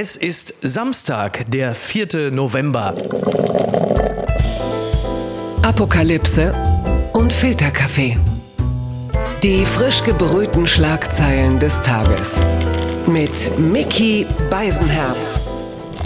Es ist Samstag, der 4. November. Apokalypse und Filterkaffee. Die frisch gebrühten Schlagzeilen des Tages. Mit Mickey Beisenherz.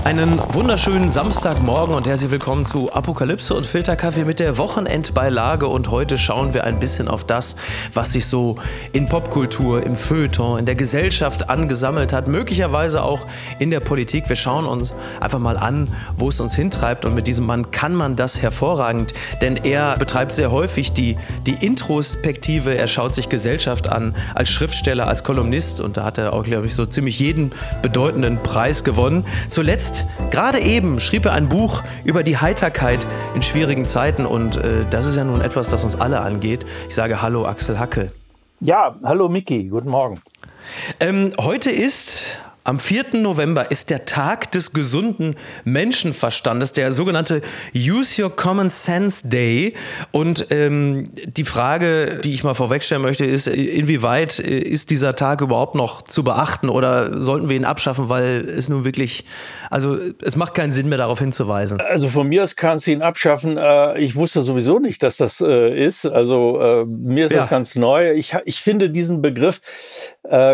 Einen wunderschönen Samstagmorgen und herzlich willkommen zu Apokalypse und Filterkaffee mit der Wochenendbeilage. Und heute schauen wir ein bisschen auf das, was sich so in Popkultur, im Feuilleton, in der Gesellschaft angesammelt hat, möglicherweise auch in der Politik. Wir schauen uns einfach mal an, wo es uns hintreibt. Und mit diesem Mann kann man das hervorragend, denn er betreibt sehr häufig die, die Introspektive. Er schaut sich Gesellschaft an als Schriftsteller, als Kolumnist und da hat er auch, glaube ich, so ziemlich jeden bedeutenden Preis gewonnen. Zuletzt Jetzt, gerade eben, schrieb er ein Buch über die Heiterkeit in schwierigen Zeiten und äh, das ist ja nun etwas, das uns alle angeht. Ich sage Hallo Axel Hacke. Ja, hallo Miki, guten Morgen. Ähm, heute ist am 4. November ist der Tag des gesunden Menschenverstandes, der sogenannte Use Your Common Sense Day. Und ähm, die Frage, die ich mal vorwegstellen möchte, ist, inwieweit äh, ist dieser Tag überhaupt noch zu beachten oder sollten wir ihn abschaffen, weil es nun wirklich, also es macht keinen Sinn mehr darauf hinzuweisen. Also von mir aus kannst du ihn abschaffen. Äh, ich wusste sowieso nicht, dass das äh, ist. Also mir ist ja. das ganz neu. Ich, ich finde diesen Begriff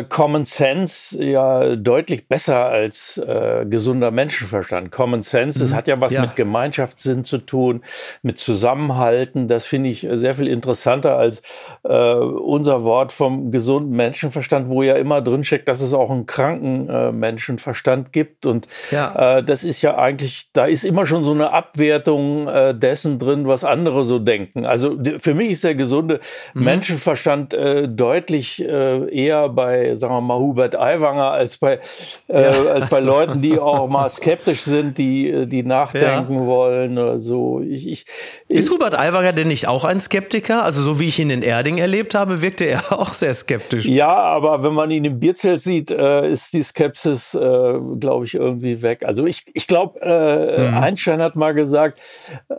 Common Sense ja deutlich deutlich besser als äh, gesunder Menschenverstand. Common Sense, das mhm. hat ja was ja. mit Gemeinschaftssinn zu tun, mit Zusammenhalten. Das finde ich sehr viel interessanter als äh, unser Wort vom gesunden Menschenverstand, wo ja immer drinsteckt, dass es auch einen kranken äh, Menschenverstand gibt. Und ja. Äh, das ist ja eigentlich, da ist immer schon so eine Abwertung äh, dessen drin, was andere so denken. Also für mich ist der gesunde mhm. Menschenverstand äh, deutlich eher bei, sagen wir mal, Hubert Aiwanger als bei äh, ja, als bei also. Leuten, die auch mal skeptisch sind, die, die nachdenken ja. wollen oder so. Ich, ich, ist Hubert Aiwanger denn nicht auch ein Skeptiker? Also so wie ich ihn in Erding erlebt habe, wirkte er auch sehr skeptisch. Ja, aber wenn man ihn im Bierzelt sieht, äh, ist die Skepsis, äh, glaube ich, irgendwie weg. Also ich, ich glaube, äh, mhm. Einstein hat mal gesagt,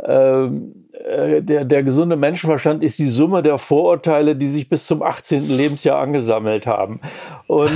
ähm, äh, der, der gesunde Menschenverstand ist die Summe der Vorurteile, die sich bis zum 18. Lebensjahr angesammelt haben. Und,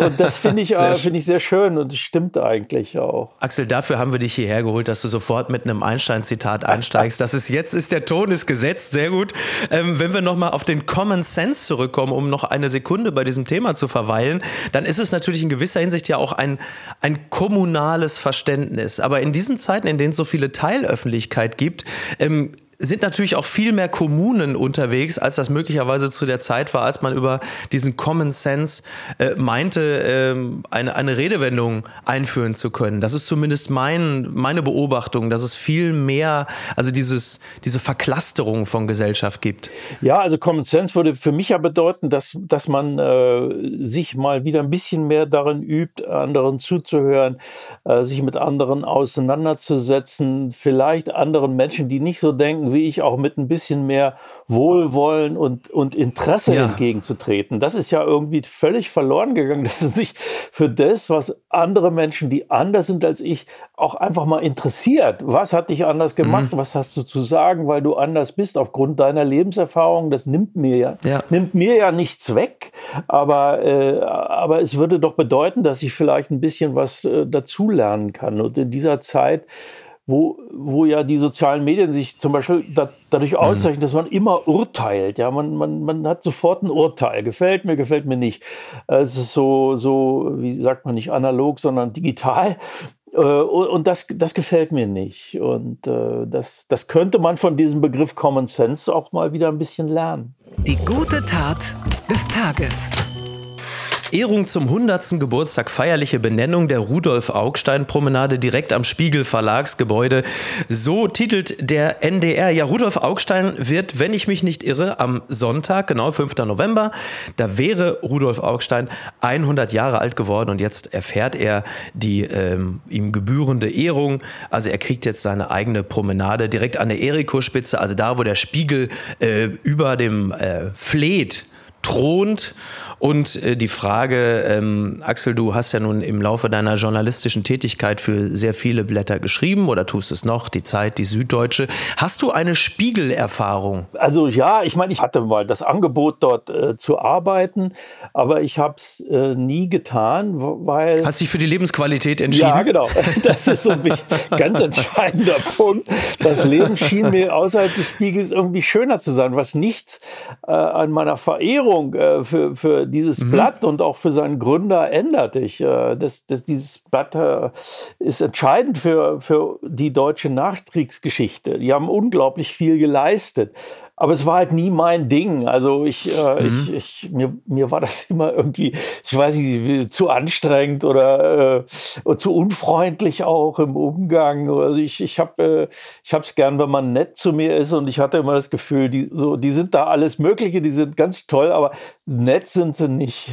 äh, und das finde ich, äh, find ich sehr schön und es stimmt eigentlich auch. Axel, dafür haben wir dich hierher geholt, dass du sofort mit einem Einstein-Zitat einsteigst. Das ist jetzt ist der Ton ist gesetzt, sehr gut. Ähm, wenn wir nochmal auf den Common Sense zurückkommen, um noch eine Sekunde bei diesem Thema zu verweilen, dann ist es natürlich in gewisser Hinsicht ja auch ein, ein kommunales Verständnis. Aber in diesen Zeiten, in denen es so viele Teilöffentlichkeit gibt, ähm, sind natürlich auch viel mehr Kommunen unterwegs, als das möglicherweise zu der Zeit war, als man über diesen Common Sense äh, meinte, äh, eine, eine Redewendung einführen zu können. Das ist zumindest mein, meine Beobachtung, dass es viel mehr, also dieses, diese Verklasterung von Gesellschaft gibt. Ja, also Common Sense würde für mich ja bedeuten, dass, dass man äh, sich mal wieder ein bisschen mehr darin übt, anderen zuzuhören, äh, sich mit anderen auseinanderzusetzen, vielleicht anderen Menschen, die nicht so denken, wie ich, auch mit ein bisschen mehr Wohlwollen und, und Interesse ja. entgegenzutreten. Das ist ja irgendwie völlig verloren gegangen, dass es sich für das, was andere Menschen, die anders sind als ich, auch einfach mal interessiert. Was hat dich anders gemacht? Mhm. Was hast du zu sagen, weil du anders bist aufgrund deiner Lebenserfahrung? Das nimmt mir ja, ja. nimmt mir ja nichts weg. Aber, äh, aber es würde doch bedeuten, dass ich vielleicht ein bisschen was äh, dazulernen kann. Und in dieser Zeit wo, wo ja die sozialen Medien sich zum Beispiel da, dadurch mhm. auszeichnen, dass man immer urteilt. Ja, man, man, man hat sofort ein Urteil. Gefällt mir, gefällt mir nicht. Es ist so, so, wie sagt man nicht analog, sondern digital. Äh, und das, das gefällt mir nicht. Und äh, das, das könnte man von diesem Begriff Common Sense auch mal wieder ein bisschen lernen. Die gute Tat des Tages. Ehrung zum 100. Geburtstag, feierliche Benennung der Rudolf-Augstein-Promenade direkt am Spiegel Verlagsgebäude. So titelt der NDR. Ja, Rudolf Augstein wird, wenn ich mich nicht irre, am Sonntag, genau 5. November, da wäre Rudolf Augstein 100 Jahre alt geworden und jetzt erfährt er die ähm, ihm gebührende Ehrung. Also er kriegt jetzt seine eigene Promenade direkt an der Eriko-Spitze, also da, wo der Spiegel äh, über dem äh, Fleet thront Und äh, die Frage, ähm, Axel, du hast ja nun im Laufe deiner journalistischen Tätigkeit für sehr viele Blätter geschrieben oder tust es noch, die Zeit, die Süddeutsche. Hast du eine Spiegelerfahrung? Also ja, ich meine, ich hatte mal das Angebot, dort äh, zu arbeiten, aber ich habe es äh, nie getan, weil... Hast dich für die Lebensqualität entschieden? Ja, genau. Das ist so ein ganz entscheidender Punkt. Das Leben schien mir außerhalb des Spiegels irgendwie schöner zu sein, was nichts äh, an meiner Verehrung äh, für, für dieses mhm. Blatt und auch für seinen Gründer ändert. Ich, äh, das, das, dieses Blatt äh, ist entscheidend für, für die deutsche Nachkriegsgeschichte. Die haben unglaublich viel geleistet. Aber es war halt nie mein Ding. Also ich, äh, mhm. ich, ich mir, mir war das immer irgendwie, ich weiß nicht, zu anstrengend oder äh, zu unfreundlich auch im Umgang. Also ich, ich habe äh, ich es gern, wenn man nett zu mir ist und ich hatte immer das Gefühl, die, so, die sind da alles Mögliche, die sind ganz toll, aber nett sind sie nicht.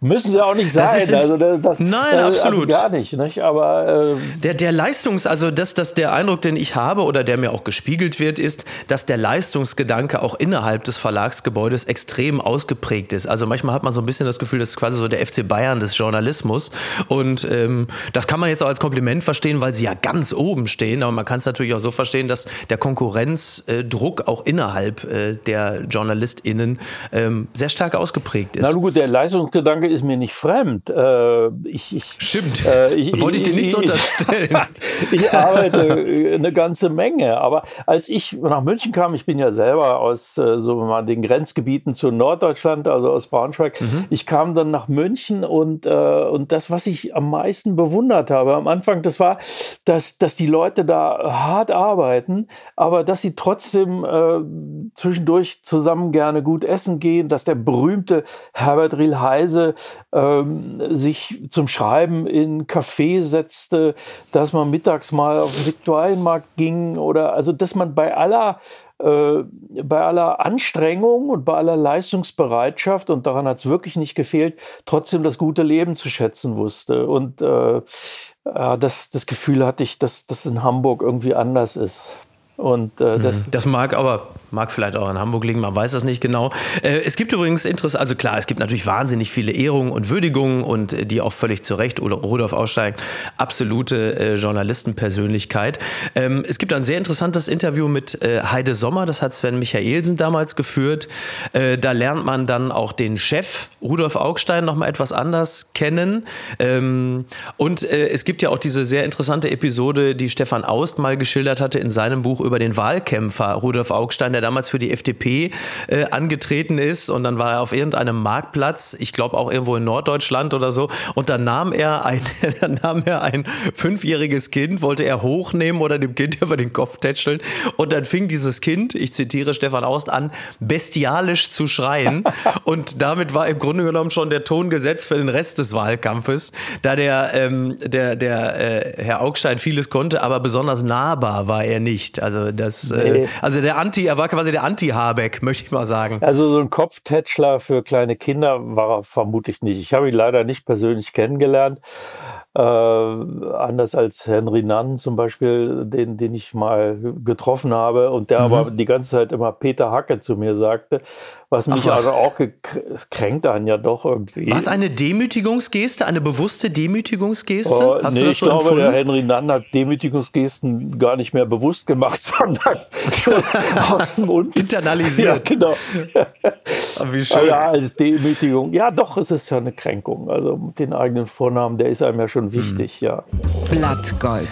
Müssen sie auch nicht sein. Das also das, das, nein, das, absolut. Gar nicht. nicht? Aber äh, der, der Leistungs-, also das, das der Eindruck, den ich habe oder der mir auch gespiegelt wird, ist, dass der Leistungsgedanke auch innerhalb des Verlagsgebäudes extrem ausgeprägt ist. Also manchmal hat man so ein bisschen das Gefühl, das ist quasi so der FC Bayern des Journalismus. Und ähm, das kann man jetzt auch als Kompliment verstehen, weil sie ja ganz oben stehen. Aber man kann es natürlich auch so verstehen, dass der Konkurrenzdruck auch innerhalb äh, der JournalistInnen ähm, sehr stark ausgeprägt ist. Na gut, der Leistungsgedanke Frage ist mir nicht fremd. Äh, ich, ich, Stimmt. Äh, ich, Wollte ich dir nichts unterstellen. ich arbeite eine ganze Menge. Aber als ich nach München kam, ich bin ja selber aus äh, so mal den Grenzgebieten zu Norddeutschland, also aus Braunschweig. Mhm. Ich kam dann nach München und, äh, und das, was ich am meisten bewundert habe am Anfang, das war, dass, dass die Leute da hart arbeiten, aber dass sie trotzdem äh, zwischendurch zusammen gerne gut essen gehen, dass der berühmte Herbert Riel Heise ähm, sich zum Schreiben in Café setzte, dass man mittags mal auf den Viktualienmarkt ging oder also dass man bei aller äh, bei aller Anstrengung und bei aller Leistungsbereitschaft, und daran hat es wirklich nicht gefehlt, trotzdem das gute Leben zu schätzen wusste. Und äh, das, das Gefühl hatte ich, dass das in Hamburg irgendwie anders ist. Und äh, das, mhm. das mag aber mag vielleicht auch in Hamburg liegen, man weiß das nicht genau. Äh, es gibt übrigens Interesse, also klar, es gibt natürlich wahnsinnig viele Ehrungen und Würdigungen und äh, die auch völlig zu Recht Rudolf Aussteig, absolute äh, Journalistenpersönlichkeit. Ähm, es gibt ein sehr interessantes Interview mit Heide Sommer, das hat Sven Michaelsen damals geführt. Da lernt man dann auch den Chef Rudolf Augstein noch mal etwas anders kennen. Ähm, und es gibt ja auch diese sehr interessante Episode, die Stefan Aust mal geschildert hatte in seinem Buch über den Wahlkämpfer Rudolf Augstein, der damals für die FDP äh, angetreten ist. Und dann war er auf irgendeinem Marktplatz, ich glaube auch irgendwo in Norddeutschland oder so. Und dann nahm er ein, dann nahm er ein fünfjähriges Kind, wollte er hochnehmen oder dem Kind über den Kopf tätscheln. Und dann fing dieses Kind, ich zitiere Stefan Aust, an, bestialisch zu schreien. Und damit war im Grunde genommen schon der Ton gesetzt für den Rest des Wahlkampfes, da der, ähm, der, der äh, Herr Augstein vieles konnte, aber besonders nahbar war er nicht. Also das, äh, also der Anti, er war quasi der Anti-Habeck, möchte ich mal sagen. Also so ein Kopftätschler für kleine Kinder war er vermutlich nicht. Ich habe ihn leider nicht persönlich kennengelernt. Äh, anders als Henry Nann zum Beispiel, den, den ich mal getroffen habe und der mhm. aber die ganze Zeit immer Peter Hacke zu mir sagte, was mich was? also auch kränkt dann ja doch irgendwie. Was eine Demütigungsgeste, eine bewusste Demütigungsgeste? Oh, Hast nee, du das ich so glaube, empfunden? der Henry Nann hat Demütigungsgesten gar nicht mehr bewusst gemacht, sondern schon aus dem Mund. Internalisiert. Ja, genau. Aber wie schön. Ja, als Demütigung. Ja, doch, es ist ja eine Kränkung. Also den eigenen Vornamen, der ist einem ja schon schon wichtig, mhm. ja. Blattgold.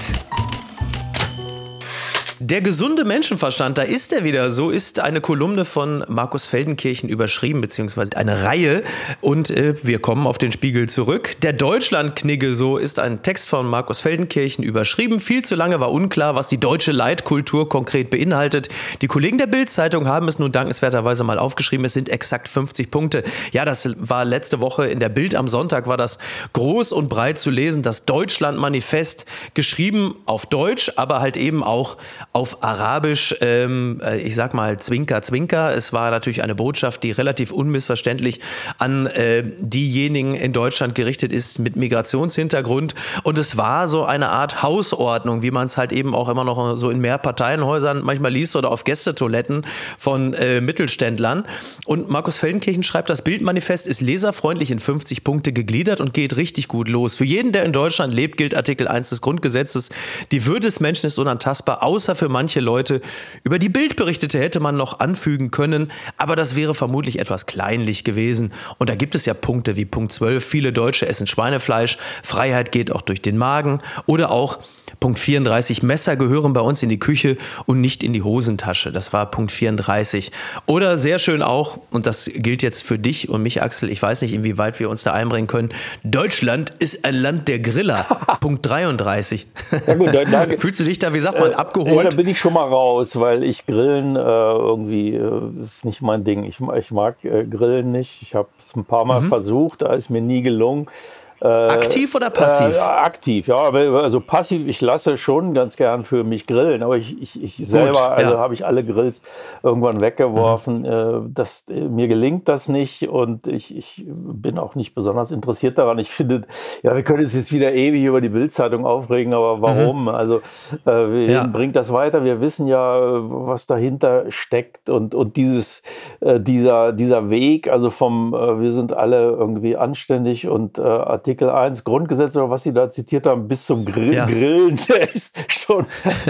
Der gesunde Menschenverstand, da ist er wieder. So ist eine Kolumne von Markus Feldenkirchen überschrieben, beziehungsweise eine Reihe. Und äh, wir kommen auf den Spiegel zurück. Der Deutschlandknigge, so ist ein Text von Markus Feldenkirchen überschrieben. Viel zu lange war unklar, was die deutsche Leitkultur konkret beinhaltet. Die Kollegen der Bild-Zeitung haben es nun dankenswerterweise mal aufgeschrieben. Es sind exakt 50 Punkte. Ja, das war letzte Woche in der Bild am Sonntag, war das groß und breit zu lesen. Das Deutschlandmanifest, geschrieben auf Deutsch, aber halt eben auch auf Arabisch, ähm, äh, ich sag mal, Zwinker, Zwinker. Es war natürlich eine Botschaft, die relativ unmissverständlich an äh, diejenigen in Deutschland gerichtet ist mit Migrationshintergrund. Und es war so eine Art Hausordnung, wie man es halt eben auch immer noch so in Mehrparteienhäusern manchmal liest oder auf Gästetoiletten von äh, Mittelständlern. Und Markus Feldenkirchen schreibt, das Bildmanifest ist leserfreundlich in 50 Punkte gegliedert und geht richtig gut los. Für jeden, der in Deutschland lebt, gilt Artikel 1 des Grundgesetzes. Die Würde des Menschen ist unantastbar, außer für manche Leute. Über die Bildberichtete hätte man noch anfügen können, aber das wäre vermutlich etwas kleinlich gewesen. Und da gibt es ja Punkte wie Punkt 12. Viele Deutsche essen Schweinefleisch. Freiheit geht auch durch den Magen. Oder auch Punkt 34, Messer gehören bei uns in die Küche und nicht in die Hosentasche. Das war Punkt 34. Oder sehr schön auch, und das gilt jetzt für dich und mich, Axel, ich weiß nicht, inwieweit wir uns da einbringen können, Deutschland ist ein Land der Griller. Punkt 33. Ja gut, dann, Fühlst du dich da, wie sagt man, abgeholt? Ja, da bin ich schon mal raus, weil ich Grillen äh, irgendwie äh, ist nicht mein Ding. Ich, ich mag äh, Grillen nicht. Ich habe es ein paar Mal mhm. versucht, da ist mir nie gelungen. Äh, aktiv oder passiv? Äh, aktiv, ja. Also passiv, ich lasse schon ganz gern für mich grillen, aber ich, ich, ich selber, Gut, ja. also habe ich alle Grills irgendwann weggeworfen. Mhm. Äh, das, mir gelingt das nicht und ich, ich bin auch nicht besonders interessiert daran. Ich finde, ja, wir können uns jetzt wieder ewig über die Bildzeitung aufregen, aber warum? Mhm. Also äh, ja. bringt das weiter? Wir wissen ja, was dahinter steckt und, und dieses, äh, dieser, dieser Weg, also vom, äh, wir sind alle irgendwie anständig und Artikel Artikel 1 Grundgesetz oder was Sie da zitiert haben, bis zum Grill ja. Grillen, der ist schon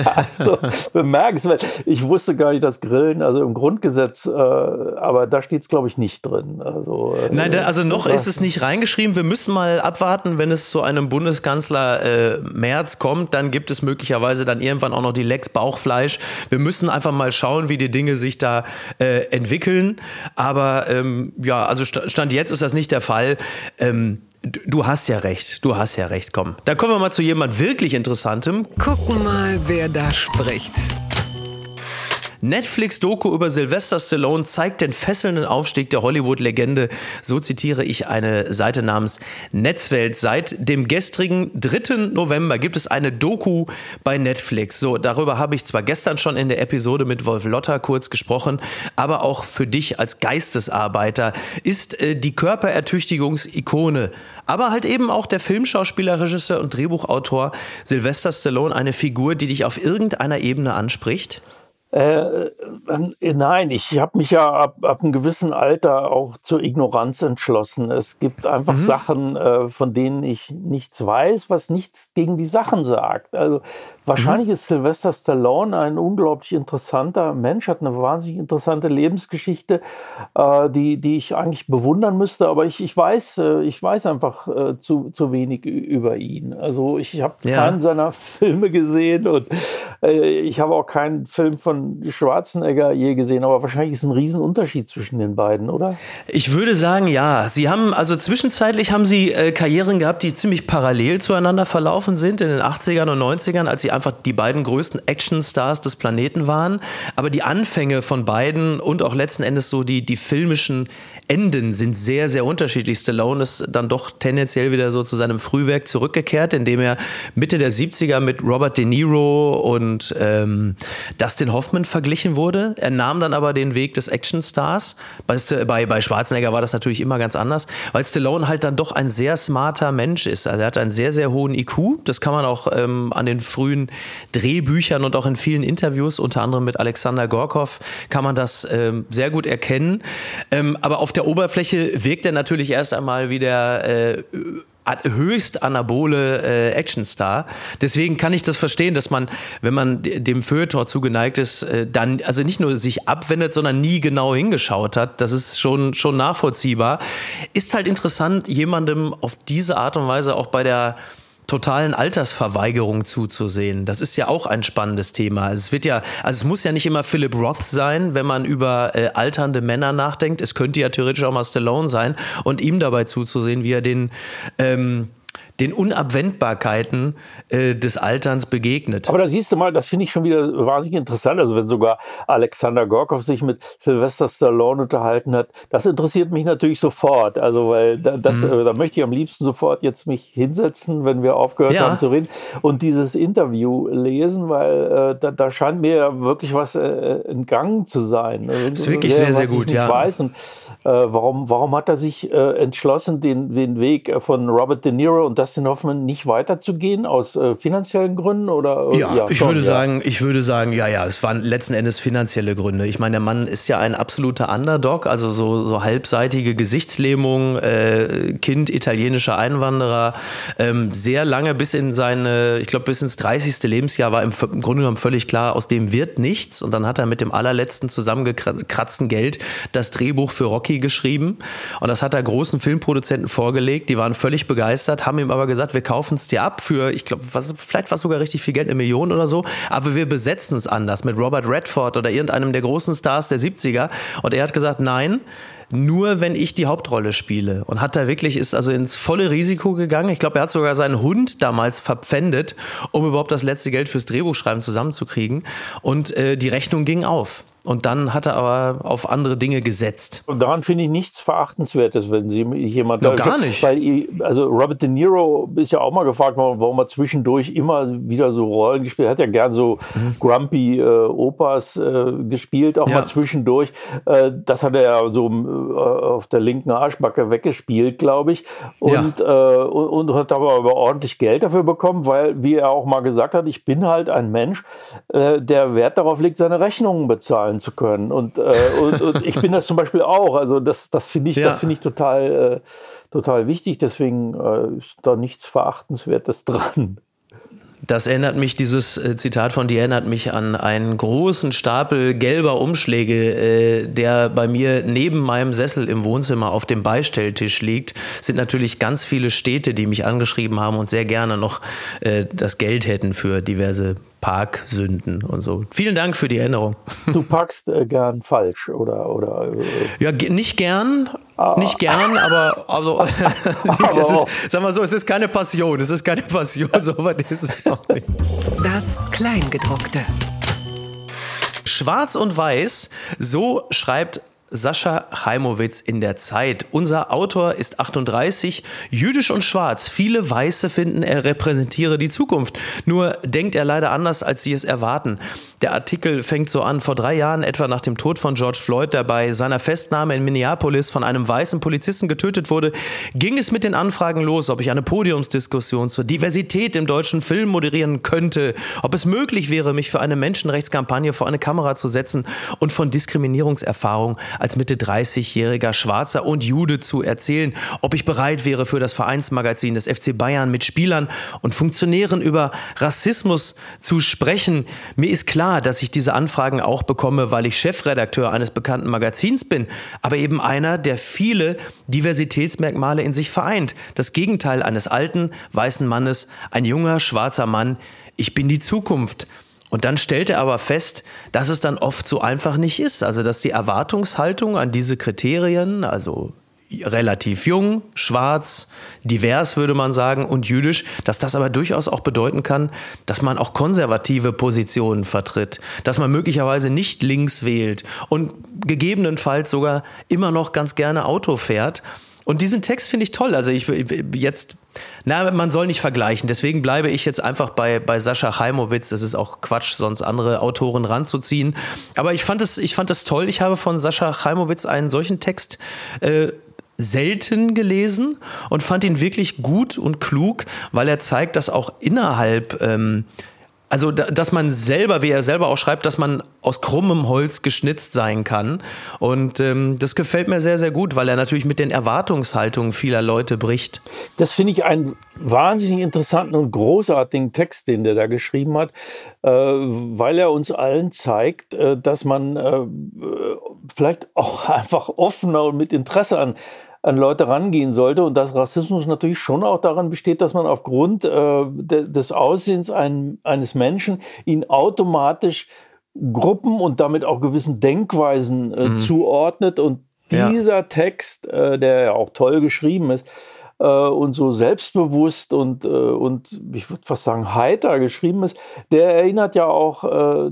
also bemerkenswert. Ich wusste gar nicht, dass Grillen, also im Grundgesetz, äh, aber da steht es, glaube ich, nicht drin. Also, äh, Nein, da, also noch ist es nicht reingeschrieben. Wir müssen mal abwarten, wenn es zu einem Bundeskanzler äh, März kommt, dann gibt es möglicherweise dann irgendwann auch noch die Lex Bauchfleisch. Wir müssen einfach mal schauen, wie die Dinge sich da äh, entwickeln. Aber ähm, ja, also Stand jetzt ist das nicht der Fall. Ähm, Du hast ja recht, du hast ja recht, komm. Da kommen wir mal zu jemand wirklich Interessantem. Gucken mal, wer da spricht. Netflix-Doku über Sylvester Stallone zeigt den fesselnden Aufstieg der Hollywood-Legende. So zitiere ich eine Seite namens Netzwelt. Seit dem gestrigen 3. November gibt es eine Doku bei Netflix. So, darüber habe ich zwar gestern schon in der Episode mit Wolf Lotter kurz gesprochen, aber auch für dich als Geistesarbeiter ist äh, die Körperertüchtigungsikone, aber halt eben auch der Filmschauspieler, Regisseur und Drehbuchautor Sylvester Stallone eine Figur, die dich auf irgendeiner Ebene anspricht? Äh, äh, nein, ich habe mich ja ab, ab einem gewissen Alter auch zur Ignoranz entschlossen. Es gibt einfach mhm. Sachen, äh, von denen ich nichts weiß, was nichts gegen die Sachen sagt. Also wahrscheinlich mhm. ist Sylvester Stallone ein unglaublich interessanter Mensch, hat eine wahnsinnig interessante Lebensgeschichte, äh, die, die ich eigentlich bewundern müsste, aber ich, ich weiß, äh, ich weiß einfach äh, zu, zu wenig über ihn. Also ich habe ja. keinen seiner Filme gesehen und ich habe auch keinen Film von Schwarzenegger je gesehen, aber wahrscheinlich ist ein Riesenunterschied zwischen den beiden, oder? Ich würde sagen, ja. Sie haben, also zwischenzeitlich haben sie äh, Karrieren gehabt, die ziemlich parallel zueinander verlaufen sind in den 80ern und 90ern, als sie einfach die beiden größten Actionstars des Planeten waren. Aber die Anfänge von beiden und auch letzten Endes so die, die filmischen Enden sind sehr, sehr unterschiedlich. Stallone ist dann doch tendenziell wieder so zu seinem Frühwerk zurückgekehrt, indem er Mitte der 70er mit Robert De Niro und ähm, Dustin Hoffman verglichen wurde. Er nahm dann aber den Weg des Actionstars. Bei, bei, bei Schwarzenegger war das natürlich immer ganz anders, weil Stallone halt dann doch ein sehr smarter Mensch ist. Also er hat einen sehr, sehr hohen IQ. Das kann man auch ähm, an den frühen Drehbüchern und auch in vielen Interviews, unter anderem mit Alexander Gorkov, kann man das ähm, sehr gut erkennen. Ähm, aber auf der Oberfläche wirkt er natürlich erst einmal wie der äh, höchst anabole äh, Actionstar. Deswegen kann ich das verstehen, dass man, wenn man dem Feuilleton zugeneigt ist, äh, dann also nicht nur sich abwendet, sondern nie genau hingeschaut hat. Das ist schon, schon nachvollziehbar. Ist halt interessant, jemandem auf diese Art und Weise auch bei der totalen Altersverweigerung zuzusehen. Das ist ja auch ein spannendes Thema. Es wird ja, also es muss ja nicht immer Philip Roth sein, wenn man über äh, alternde Männer nachdenkt. Es könnte ja theoretisch auch mal Stallone sein und ihm dabei zuzusehen, wie er den ähm, den Unabwendbarkeiten äh, des Alterns begegnet. Aber da siehst du mal, das finde ich schon wieder wahnsinnig interessant. Also wenn sogar Alexander Gorkov sich mit Sylvester Stallone unterhalten hat, das interessiert mich natürlich sofort. Also weil da, das, mhm. äh, da möchte ich am liebsten sofort jetzt mich hinsetzen, wenn wir aufgehört ja. haben zu reden und dieses Interview lesen, weil äh, da, da, scheint mir wirklich was äh, entgangen zu sein. Das ist wirklich sehr, sehr, sehr gut, ja. Weiß. Und, äh, warum, warum hat er sich äh, entschlossen, den, den Weg von Robert De Niro und Dustin Hoffman nicht weiterzugehen aus äh, finanziellen Gründen oder? Äh, ja, ja ich schon, würde ja. sagen, ich würde sagen, ja, ja, es waren letzten Endes finanzielle Gründe. Ich meine, der Mann ist ja ein absoluter Underdog, also so, so halbseitige Gesichtslähmung, äh, Kind italienischer Einwanderer, ähm, sehr lange bis in seine, ich glaube bis ins 30. Lebensjahr war im, im Grunde genommen völlig klar, aus dem wird nichts. Und dann hat er mit dem allerletzten zusammengekratzten Geld das Drehbuch für Rocky geschrieben. Und das hat er großen Filmproduzenten vorgelegt. Die waren völlig begeistert, haben ihm aber gesagt, wir kaufen es dir ab für, ich glaube, vielleicht war es sogar richtig viel Geld, eine Million oder so. Aber wir besetzen es anders mit Robert Redford oder irgendeinem der großen Stars der 70er. Und er hat gesagt, nein, nur wenn ich die Hauptrolle spiele. Und hat da wirklich, ist also ins volle Risiko gegangen. Ich glaube, er hat sogar seinen Hund damals verpfändet, um überhaupt das letzte Geld fürs Drehbuchschreiben zusammenzukriegen. Und äh, die Rechnung ging auf. Und dann hat er aber auf andere Dinge gesetzt. Und daran finde ich nichts Verachtenswertes, wenn Sie jemand. No, gar nicht. Weil, also Robert De Niro ist ja auch mal gefragt worden, warum er zwischendurch immer wieder so Rollen gespielt hat. Er hat ja gern so mhm. grumpy äh, Opas äh, gespielt, auch ja. mal zwischendurch. Äh, das hat er ja so äh, auf der linken Arschbacke weggespielt, glaube ich. Und, ja. Äh, und, und, hat aber, aber ordentlich Geld dafür bekommen, weil, wie er auch mal gesagt hat, ich bin halt ein Mensch, äh, der Wert darauf legt, seine Rechnungen bezahlen zahlen zu können. Und, äh, und, und, ich bin das zum Beispiel auch. Also das, das finde ich, ja. das ich total, äh, total wichtig. Deswegen äh, ist da nichts Verachtenswertes dran. Das erinnert mich, dieses äh, Zitat von dir erinnert mich an einen großen Stapel gelber Umschläge, äh, der bei mir neben meinem Sessel im Wohnzimmer auf dem Beistelltisch liegt. Es sind natürlich ganz viele Städte, die mich angeschrieben haben und sehr gerne noch äh, das Geld hätten für diverse Parksünden und so. Vielen Dank für die Erinnerung. Du parkst äh, gern falsch oder oder äh, ja nicht gern, ah. nicht gern, aber also nicht, es ist, sag mal so, es ist keine Passion, es ist keine Passion, so weit ist es noch nicht. Das Kleingedruckte. Schwarz und Weiß, so schreibt Sascha Chaimowitz in der Zeit. Unser Autor ist 38, jüdisch und schwarz. Viele Weiße finden, er repräsentiere die Zukunft. Nur denkt er leider anders, als sie es erwarten. Der Artikel fängt so an, vor drei Jahren, etwa nach dem Tod von George Floyd, der bei seiner Festnahme in Minneapolis von einem weißen Polizisten getötet wurde, ging es mit den Anfragen los, ob ich eine Podiumsdiskussion zur Diversität im deutschen Film moderieren könnte, ob es möglich wäre, mich für eine Menschenrechtskampagne vor eine Kamera zu setzen und von Diskriminierungserfahrung als Mitte 30-jähriger Schwarzer und Jude zu erzählen, ob ich bereit wäre, für das Vereinsmagazin des FC Bayern mit Spielern und Funktionären über Rassismus zu sprechen. Mir ist klar, dass ich diese Anfragen auch bekomme, weil ich Chefredakteur eines bekannten Magazins bin, aber eben einer, der viele Diversitätsmerkmale in sich vereint. Das Gegenteil eines alten, weißen Mannes, ein junger, schwarzer Mann. Ich bin die Zukunft. Und dann stellt er aber fest, dass es dann oft so einfach nicht ist. Also, dass die Erwartungshaltung an diese Kriterien, also relativ jung, schwarz, divers würde man sagen und jüdisch, dass das aber durchaus auch bedeuten kann, dass man auch konservative Positionen vertritt, dass man möglicherweise nicht links wählt und gegebenenfalls sogar immer noch ganz gerne Auto fährt. Und diesen Text finde ich toll. Also ich jetzt, na, man soll nicht vergleichen. Deswegen bleibe ich jetzt einfach bei, bei Sascha Chaimowitz. Das ist auch Quatsch, sonst andere Autoren ranzuziehen. Aber ich fand es, ich fand es toll. Ich habe von Sascha Chaimowitz einen solchen Text äh, selten gelesen und fand ihn wirklich gut und klug, weil er zeigt, dass auch innerhalb, ähm, also dass man selber, wie er selber auch schreibt, dass man aus krummem Holz geschnitzt sein kann. Und ähm, das gefällt mir sehr, sehr gut, weil er natürlich mit den Erwartungshaltungen vieler Leute bricht. Das finde ich einen wahnsinnig interessanten und großartigen Text, den der da geschrieben hat, äh, weil er uns allen zeigt, äh, dass man äh, vielleicht auch einfach offener und mit Interesse an an Leute rangehen sollte und dass Rassismus natürlich schon auch daran besteht, dass man aufgrund äh, de, des Aussehens ein, eines Menschen ihn automatisch Gruppen und damit auch gewissen Denkweisen äh, mhm. zuordnet und dieser ja. Text, äh, der ja auch toll geschrieben ist, äh, und so selbstbewusst und, äh, und ich würde fast sagen heiter geschrieben ist, der erinnert ja auch äh,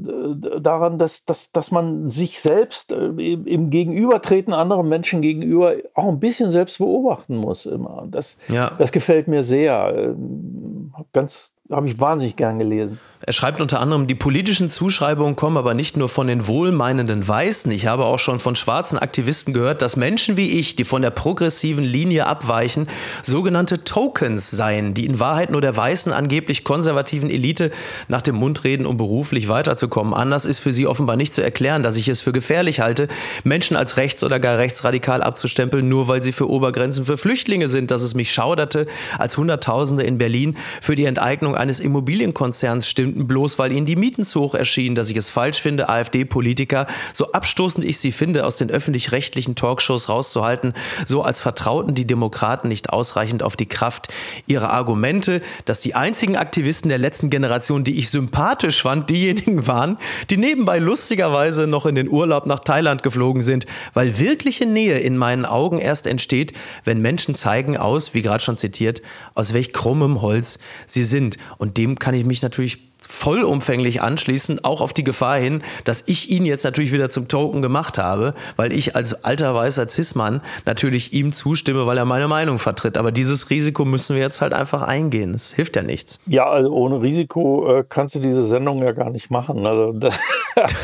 daran, dass, dass, dass man sich selbst äh, im Gegenübertreten anderen Menschen gegenüber auch ein bisschen selbst beobachten muss immer. Das, ja. das gefällt mir sehr. Ähm, ganz habe ich wahnsinnig gern gelesen. Er schreibt unter anderem, die politischen Zuschreibungen kommen aber nicht nur von den wohlmeinenden Weißen. Ich habe auch schon von schwarzen Aktivisten gehört, dass Menschen wie ich, die von der progressiven Linie abweichen, sogenannte Tokens seien, die in Wahrheit nur der weißen, angeblich konservativen Elite nach dem Mund reden, um beruflich weiterzukommen. Anders ist für sie offenbar nicht zu erklären, dass ich es für gefährlich halte, Menschen als rechts oder gar rechtsradikal abzustempeln, nur weil sie für Obergrenzen für Flüchtlinge sind, dass es mich schauderte, als Hunderttausende in Berlin für die Enteignung eines Immobilienkonzerns stimmten, bloß weil ihnen die Mieten zu hoch erschienen, dass ich es falsch finde, AfD-Politiker, so abstoßend ich sie finde, aus den öffentlich-rechtlichen Talkshows rauszuhalten, so als vertrauten die Demokraten nicht ausreichend auf die Kraft ihrer Argumente, dass die einzigen Aktivisten der letzten Generation, die ich sympathisch fand, diejenigen waren, die nebenbei lustigerweise noch in den Urlaub nach Thailand geflogen sind, weil wirkliche Nähe in meinen Augen erst entsteht, wenn Menschen zeigen aus, wie gerade schon zitiert, aus welch krummem Holz sie sind. Und dem kann ich mich natürlich vollumfänglich anschließen, auch auf die Gefahr hin, dass ich ihn jetzt natürlich wieder zum Token gemacht habe, weil ich als alter weißer Cis-Mann natürlich ihm zustimme, weil er meine Meinung vertritt. Aber dieses Risiko müssen wir jetzt halt einfach eingehen. Es hilft ja nichts. Ja, also ohne Risiko äh, kannst du diese Sendung ja gar nicht machen. Also da,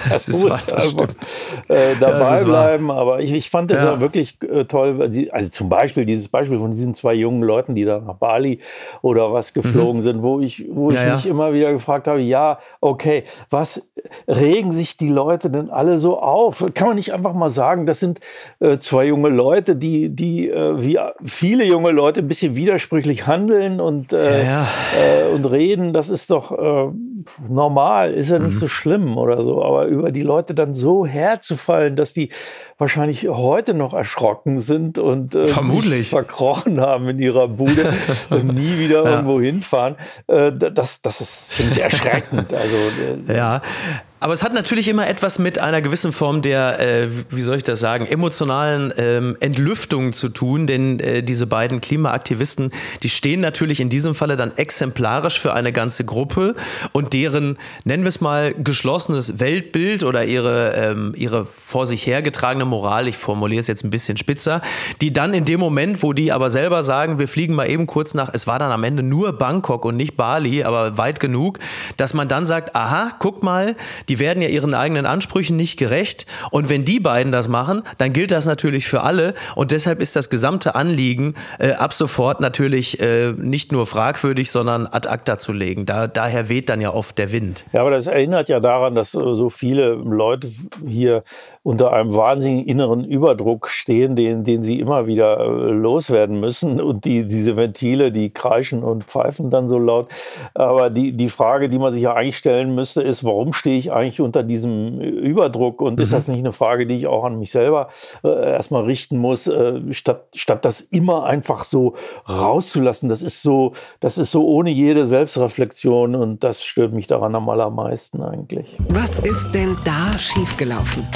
das ist wahr, das einfach, äh, dabei ja, bleiben. Wahr. Aber ich, ich fand das ja, ja wirklich äh, toll. Also zum Beispiel dieses Beispiel von diesen zwei jungen Leuten, die da nach Bali oder was geflogen mhm. sind, wo ich, wo ich mich immer wieder gefragt habe, ja, okay, was regen sich die Leute denn alle so auf? Kann man nicht einfach mal sagen, das sind äh, zwei junge Leute, die, die äh, wie viele junge Leute ein bisschen widersprüchlich handeln und, äh, ja, ja. Äh, und reden, das ist doch äh, normal, ist ja nicht mhm. so schlimm oder so, aber über die Leute dann so herzufallen, dass die wahrscheinlich heute noch erschrocken sind und äh, Vermutlich. verkrochen haben in ihrer Bude und nie wieder ja. irgendwo hinfahren, das, das ist, finde ich, erschreckend erschreckend. Also, äh, ja, aber es hat natürlich immer etwas mit einer gewissen Form der, äh, wie soll ich das sagen, emotionalen ähm, Entlüftung zu tun, denn äh, diese beiden Klimaaktivisten, die stehen natürlich in diesem Falle dann exemplarisch für eine ganze Gruppe und deren, nennen wir es mal, geschlossenes Weltbild oder ihre, ähm, ihre vor sich hergetragene Moral, ich formuliere es jetzt ein bisschen spitzer, die dann in dem Moment, wo die aber selber sagen, wir fliegen mal eben kurz nach, es war dann am Ende nur Bangkok und nicht Bali, aber weit genug, dass man dann sagt, aha, guck mal, die werden ja ihren eigenen Ansprüchen nicht gerecht. Und wenn die beiden das machen, dann gilt das natürlich für alle. Und deshalb ist das gesamte Anliegen äh, ab sofort natürlich äh, nicht nur fragwürdig, sondern ad acta zu legen. Da, daher weht dann ja oft der Wind. Ja, aber das erinnert ja daran, dass so viele Leute hier unter einem wahnsinnigen inneren Überdruck stehen, den, den sie immer wieder äh, loswerden müssen. Und die, diese Ventile, die kreischen und pfeifen dann so laut. Aber die, die Frage, die man sich ja eigentlich stellen müsste, ist, warum stehe ich eigentlich unter diesem Überdruck? Und mhm. ist das nicht eine Frage, die ich auch an mich selber äh, erstmal richten muss, äh, statt, statt das immer einfach so rauszulassen? Das ist so, das ist so ohne jede Selbstreflexion und das stört mich daran am allermeisten eigentlich. Was ist denn da schiefgelaufen?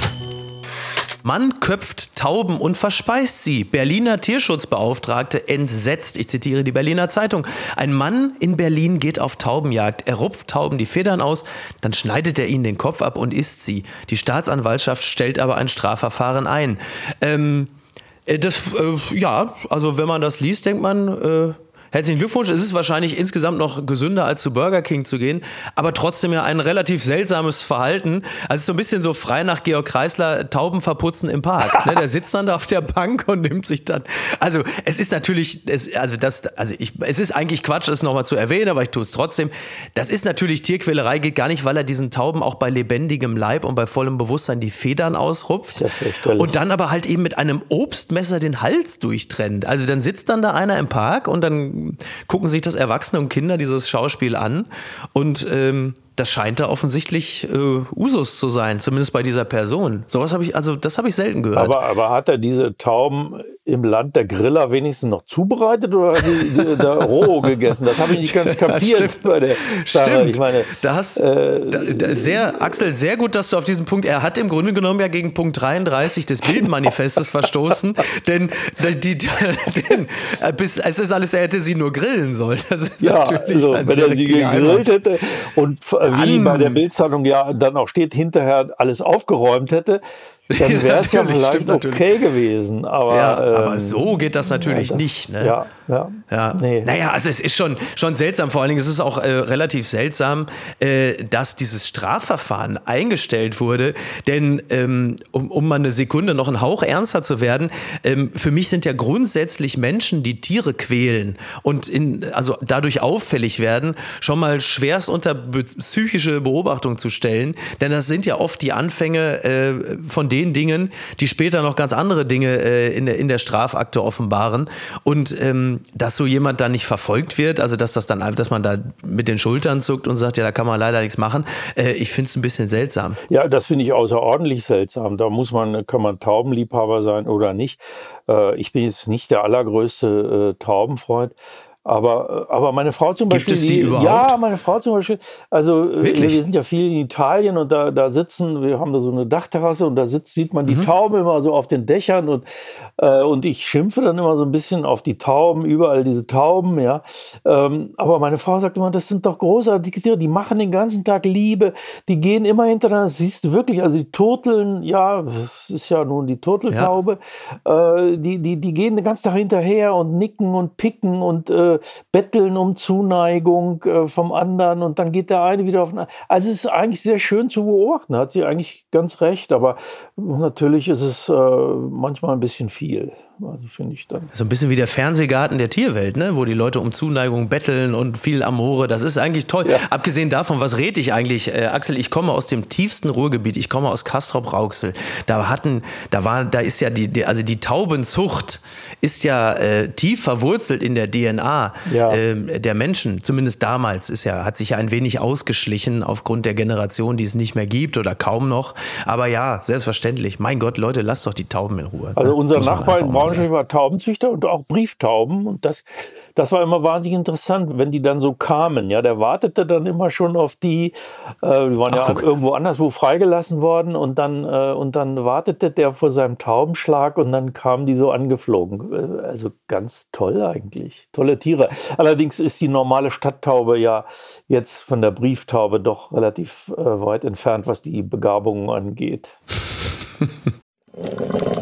Mann köpft Tauben und verspeist sie. Berliner Tierschutzbeauftragte entsetzt. Ich zitiere die Berliner Zeitung. Ein Mann in Berlin geht auf Taubenjagd. Er rupft Tauben die Federn aus, dann schneidet er ihnen den Kopf ab und isst sie. Die Staatsanwaltschaft stellt aber ein Strafverfahren ein. Ähm, äh, das, äh, ja, also wenn man das liest, denkt man, äh, herzlichen Glückwunsch. Es ist wahrscheinlich insgesamt noch gesünder, als zu Burger King zu gehen, aber trotzdem ja ein relativ seltsames Verhalten. Also so ein bisschen so frei nach Georg Kreisler Tauben verputzen im Park. ne? Der sitzt dann da auf der Bank und nimmt sich dann. Also es ist natürlich, es, also das, also ich, es ist eigentlich Quatsch, es nochmal zu erwähnen, aber ich tue es trotzdem. Das ist natürlich Tierquälerei, geht gar nicht, weil er diesen Tauben auch bei lebendigem Leib und bei vollem Bewusstsein die Federn ausrupft. Und dann aber halt eben mit einem Obstmesser den Hals durchtrennt. Also dann sitzt dann da einer im Park und dann gucken sich das Erwachsene und Kinder dieses Schauspiel an und ähm, das scheint da offensichtlich äh, Usus zu sein, zumindest bei dieser Person. Sowas habe ich, also das habe ich selten gehört. Aber, aber hat er diese Tauben im Land der Griller wenigstens noch zubereitet oder die, die, der roh gegessen? Das habe ich nicht ganz kapiert. Stimmt. Bei der stimmt. Ich meine, da hast äh, da, da, sehr, Axel, sehr gut, dass du auf diesen Punkt, er hat im Grunde genommen ja gegen Punkt 33 des Bildmanifestes verstoßen, denn, die, die, denn äh, bis, es ist alles, er hätte sie nur grillen sollen. ja, also, wenn er sie gegrillt hätte und wie bei der Bildzeitung ja dann auch steht, hinterher alles aufgeräumt hätte, dann wäre es ja vielleicht okay gewesen. Aber, ja, aber ähm, so geht das natürlich ja, das, nicht. Ne? Ja, ja. ja. Nee. Naja, also es ist schon, schon seltsam. Vor allen Dingen ist es auch äh, relativ seltsam, äh, dass dieses Strafverfahren eingestellt wurde. Denn ähm, um, um mal eine Sekunde noch einen Hauch ernster zu werden, ähm, für mich sind ja grundsätzlich Menschen, die Tiere quälen und in, also dadurch auffällig werden, schon mal schwerst unter psychische Beobachtung zu stellen. Denn das sind ja oft die Anfänge äh, von den Dingen, die später noch ganz andere Dinge äh, in, der, in der Strafakte offenbaren. Und ähm, dass so jemand dann nicht verfolgt wird, also dass das dann dass man da mit den Schultern zuckt und sagt, ja, da kann man leider nichts machen, äh, ich finde es ein bisschen seltsam. Ja, das finde ich außerordentlich seltsam. Da muss man, kann man Taubenliebhaber sein oder nicht. Äh, ich bin jetzt nicht der allergrößte äh, Taubenfreund. Aber, aber meine Frau zum Beispiel. Gibt es die, die überhaupt? Ja, meine Frau zum Beispiel. Also äh, Wirklich? wir sind ja viel in Italien und da, da sitzen, wir haben da so eine Dachterrasse und da sitzt, sieht man die mhm. Tauben immer so auf den Dächern und, äh, und ich schimpfe dann immer so ein bisschen auf die Tauben, überall diese Tauben, ja. Ähm, aber meine Frau sagt immer, das sind doch großartige Tiere, die machen den ganzen Tag Liebe, die gehen immer hintereinander, das siehst du wirklich, also die Turteln, ja, das ist ja nun die Turteltaube, ja. äh, die, die, die gehen den ganzen Tag hinterher und nicken und picken und äh, betteln um Zuneigung äh, vom anderen und dann geht der eine wieder auf den anderen. Also es ist eigentlich sehr schön zu beobachten, hat sie eigentlich ganz recht, aber natürlich ist es äh, manchmal ein bisschen viel. Also finde ich dann. So ein bisschen wie der Fernsehgarten der Tierwelt, ne? wo die Leute um Zuneigung betteln und viel Amore. Das ist eigentlich toll. Ja. Abgesehen davon, was rede ich eigentlich, äh, Axel? Ich komme aus dem tiefsten Ruhrgebiet. Ich komme aus Castrop-Rauxel. Da hatten, da war, da ist ja die, die also die Taubenzucht ist ja äh, tief verwurzelt in der DNA ja. äh, der Menschen. Zumindest damals ist ja, hat sich ja ein wenig ausgeschlichen aufgrund der Generation, die es nicht mehr gibt oder kaum noch. Aber ja, selbstverständlich. Mein Gott, Leute, lasst doch die Tauben in Ruhe. Also unser Nachbar in Braunschweig Braunschweig war Taubenzüchter und auch Brieftauben. Und das, das war immer wahnsinnig interessant, wenn die dann so kamen. Ja, der wartete dann immer schon auf die. Äh, die waren Ach, ja auch irgendwo anderswo freigelassen worden. Und dann, äh, und dann wartete der vor seinem Taubenschlag und dann kamen die so angeflogen. Äh, also ganz toll eigentlich. Tolle Tiere. Allerdings ist die normale Stadttaube ja jetzt von der Brieftaube doch relativ äh, weit entfernt, was die Begabungen angeht.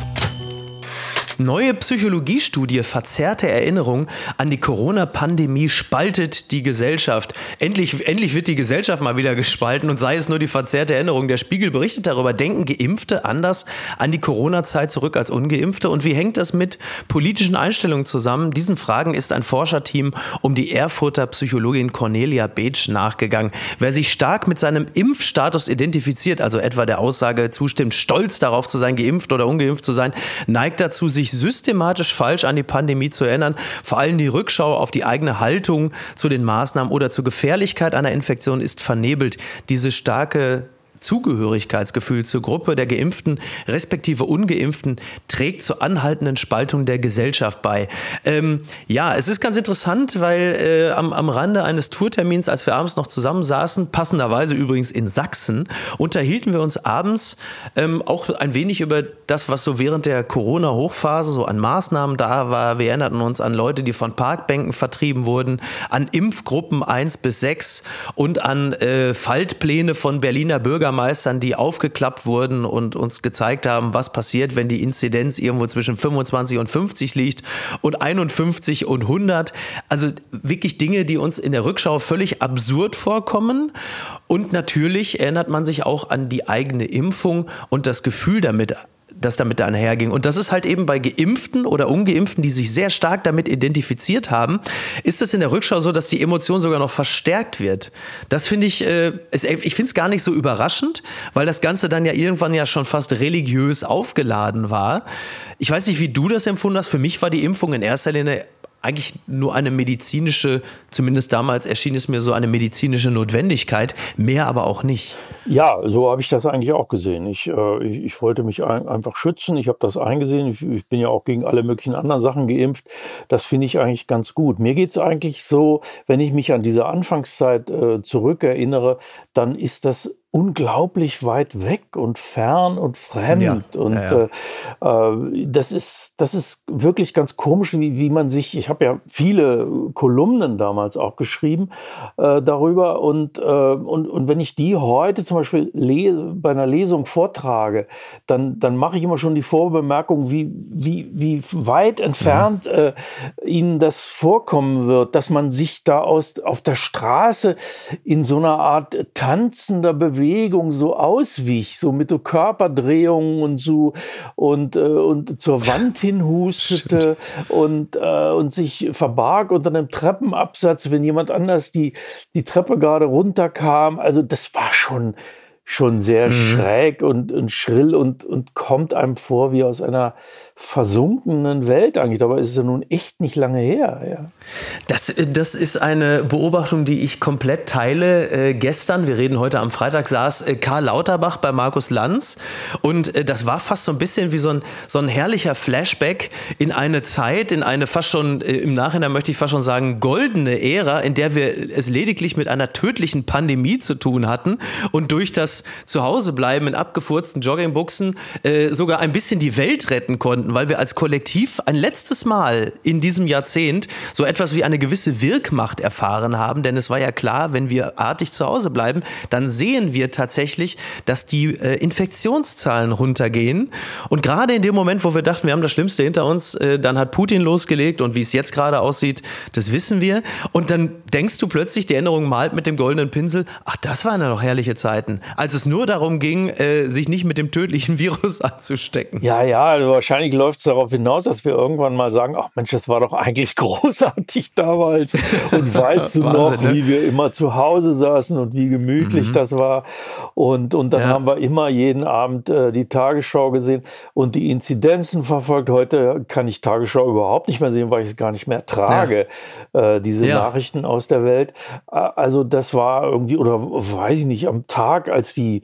Neue Psychologiestudie verzerrte Erinnerung an die Corona-Pandemie spaltet die Gesellschaft. Endlich, endlich wird die Gesellschaft mal wieder gespalten und sei es nur die verzerrte Erinnerung. Der Spiegel berichtet darüber, denken Geimpfte anders an die Corona-Zeit zurück als Ungeimpfte? Und wie hängt das mit politischen Einstellungen zusammen? Diesen Fragen ist ein Forscherteam um die Erfurter Psychologin Cornelia Beetsch nachgegangen. Wer sich stark mit seinem Impfstatus identifiziert, also etwa der Aussage zustimmt, stolz darauf zu sein, geimpft oder ungeimpft zu sein, neigt dazu, sich systematisch falsch an die Pandemie zu erinnern. Vor allem die Rückschau auf die eigene Haltung zu den Maßnahmen oder zur Gefährlichkeit einer Infektion ist vernebelt. Diese starke Zugehörigkeitsgefühl zur Gruppe der Geimpften respektive Ungeimpften trägt zur anhaltenden Spaltung der Gesellschaft bei. Ähm, ja, es ist ganz interessant, weil äh, am, am Rande eines Tourtermins, als wir abends noch zusammensaßen, passenderweise übrigens in Sachsen, unterhielten wir uns abends ähm, auch ein wenig über das, was so während der Corona-Hochphase so an Maßnahmen da war. Wir erinnerten uns an Leute, die von Parkbänken vertrieben wurden, an Impfgruppen 1 bis 6 und an äh, Faltpläne von Berliner Bürgern Bürgermeistern, die aufgeklappt wurden und uns gezeigt haben, was passiert, wenn die Inzidenz irgendwo zwischen 25 und 50 liegt und 51 und 100. Also wirklich Dinge, die uns in der Rückschau völlig absurd vorkommen. Und natürlich erinnert man sich auch an die eigene Impfung und das Gefühl damit das damit einherging. Und das ist halt eben bei Geimpften oder Ungeimpften, die sich sehr stark damit identifiziert haben, ist es in der Rückschau so, dass die Emotion sogar noch verstärkt wird. Das finde ich, äh, ich finde es gar nicht so überraschend, weil das Ganze dann ja irgendwann ja schon fast religiös aufgeladen war. Ich weiß nicht, wie du das empfunden hast. Für mich war die Impfung in erster Linie eigentlich nur eine medizinische, zumindest damals erschien es mir so eine medizinische Notwendigkeit, mehr aber auch nicht. Ja, so habe ich das eigentlich auch gesehen. Ich, äh, ich, wollte mich ein, einfach schützen. Ich habe das eingesehen. Ich, ich, bin ja auch gegen alle möglichen anderen Sachen geimpft. Das finde ich eigentlich ganz gut. Mir geht es eigentlich so, wenn ich mich an diese Anfangszeit äh, zurückerinnere, dann ist das unglaublich weit weg und fern und fremd. Ja, und ja, ja. Äh, äh, das, ist, das ist wirklich ganz komisch, wie, wie man sich, ich habe ja viele Kolumnen damals auch geschrieben äh, darüber. Und, äh, und, und wenn ich die heute zum Beispiel bei einer Lesung vortrage, dann, dann mache ich immer schon die Vorbemerkung, wie, wie, wie weit entfernt äh, ihnen das vorkommen wird, dass man sich da aus, auf der Straße in so einer Art tanzender Bewegung Bewegung so auswich, so mit so Körperdrehungen und so und, äh, und zur Wand hinhustete und, äh, und sich verbarg unter einem Treppenabsatz, wenn jemand anders die, die Treppe gerade runterkam. Also das war schon, schon sehr mhm. schräg und, und schrill und, und kommt einem vor wie aus einer versunkenen Welt eigentlich. Dabei ist es ja nun echt nicht lange her. Ja. Das, das ist eine Beobachtung, die ich komplett teile. Äh, gestern, wir reden heute am Freitag, saß äh, Karl Lauterbach bei Markus Lanz und äh, das war fast so ein bisschen wie so ein, so ein herrlicher Flashback in eine Zeit, in eine fast schon, äh, im Nachhinein möchte ich fast schon sagen, goldene Ära, in der wir es lediglich mit einer tödlichen Pandemie zu tun hatten und durch das Zuhausebleiben in abgefurzten Joggingbuchsen äh, sogar ein bisschen die Welt retten konnten weil wir als Kollektiv ein letztes Mal in diesem Jahrzehnt so etwas wie eine gewisse Wirkmacht erfahren haben. Denn es war ja klar, wenn wir artig zu Hause bleiben, dann sehen wir tatsächlich, dass die äh, Infektionszahlen runtergehen. Und gerade in dem Moment, wo wir dachten, wir haben das Schlimmste hinter uns, äh, dann hat Putin losgelegt und wie es jetzt gerade aussieht, das wissen wir. Und dann denkst du plötzlich, die Änderung malt mit dem goldenen Pinsel, ach, das waren ja noch herrliche Zeiten, als es nur darum ging, äh, sich nicht mit dem tödlichen Virus anzustecken. Ja, ja, also wahrscheinlich läuft es darauf hinaus, dass wir irgendwann mal sagen, ach Mensch, das war doch eigentlich großartig damals. Und weißt du Wahnsinn, noch, ne? wie wir immer zu Hause saßen und wie gemütlich mhm. das war. Und, und dann ja. haben wir immer jeden Abend äh, die Tagesschau gesehen und die Inzidenzen verfolgt. Heute kann ich Tagesschau überhaupt nicht mehr sehen, weil ich es gar nicht mehr trage, ja. äh, diese ja. Nachrichten aus der Welt. Also das war irgendwie, oder weiß ich nicht, am Tag, als die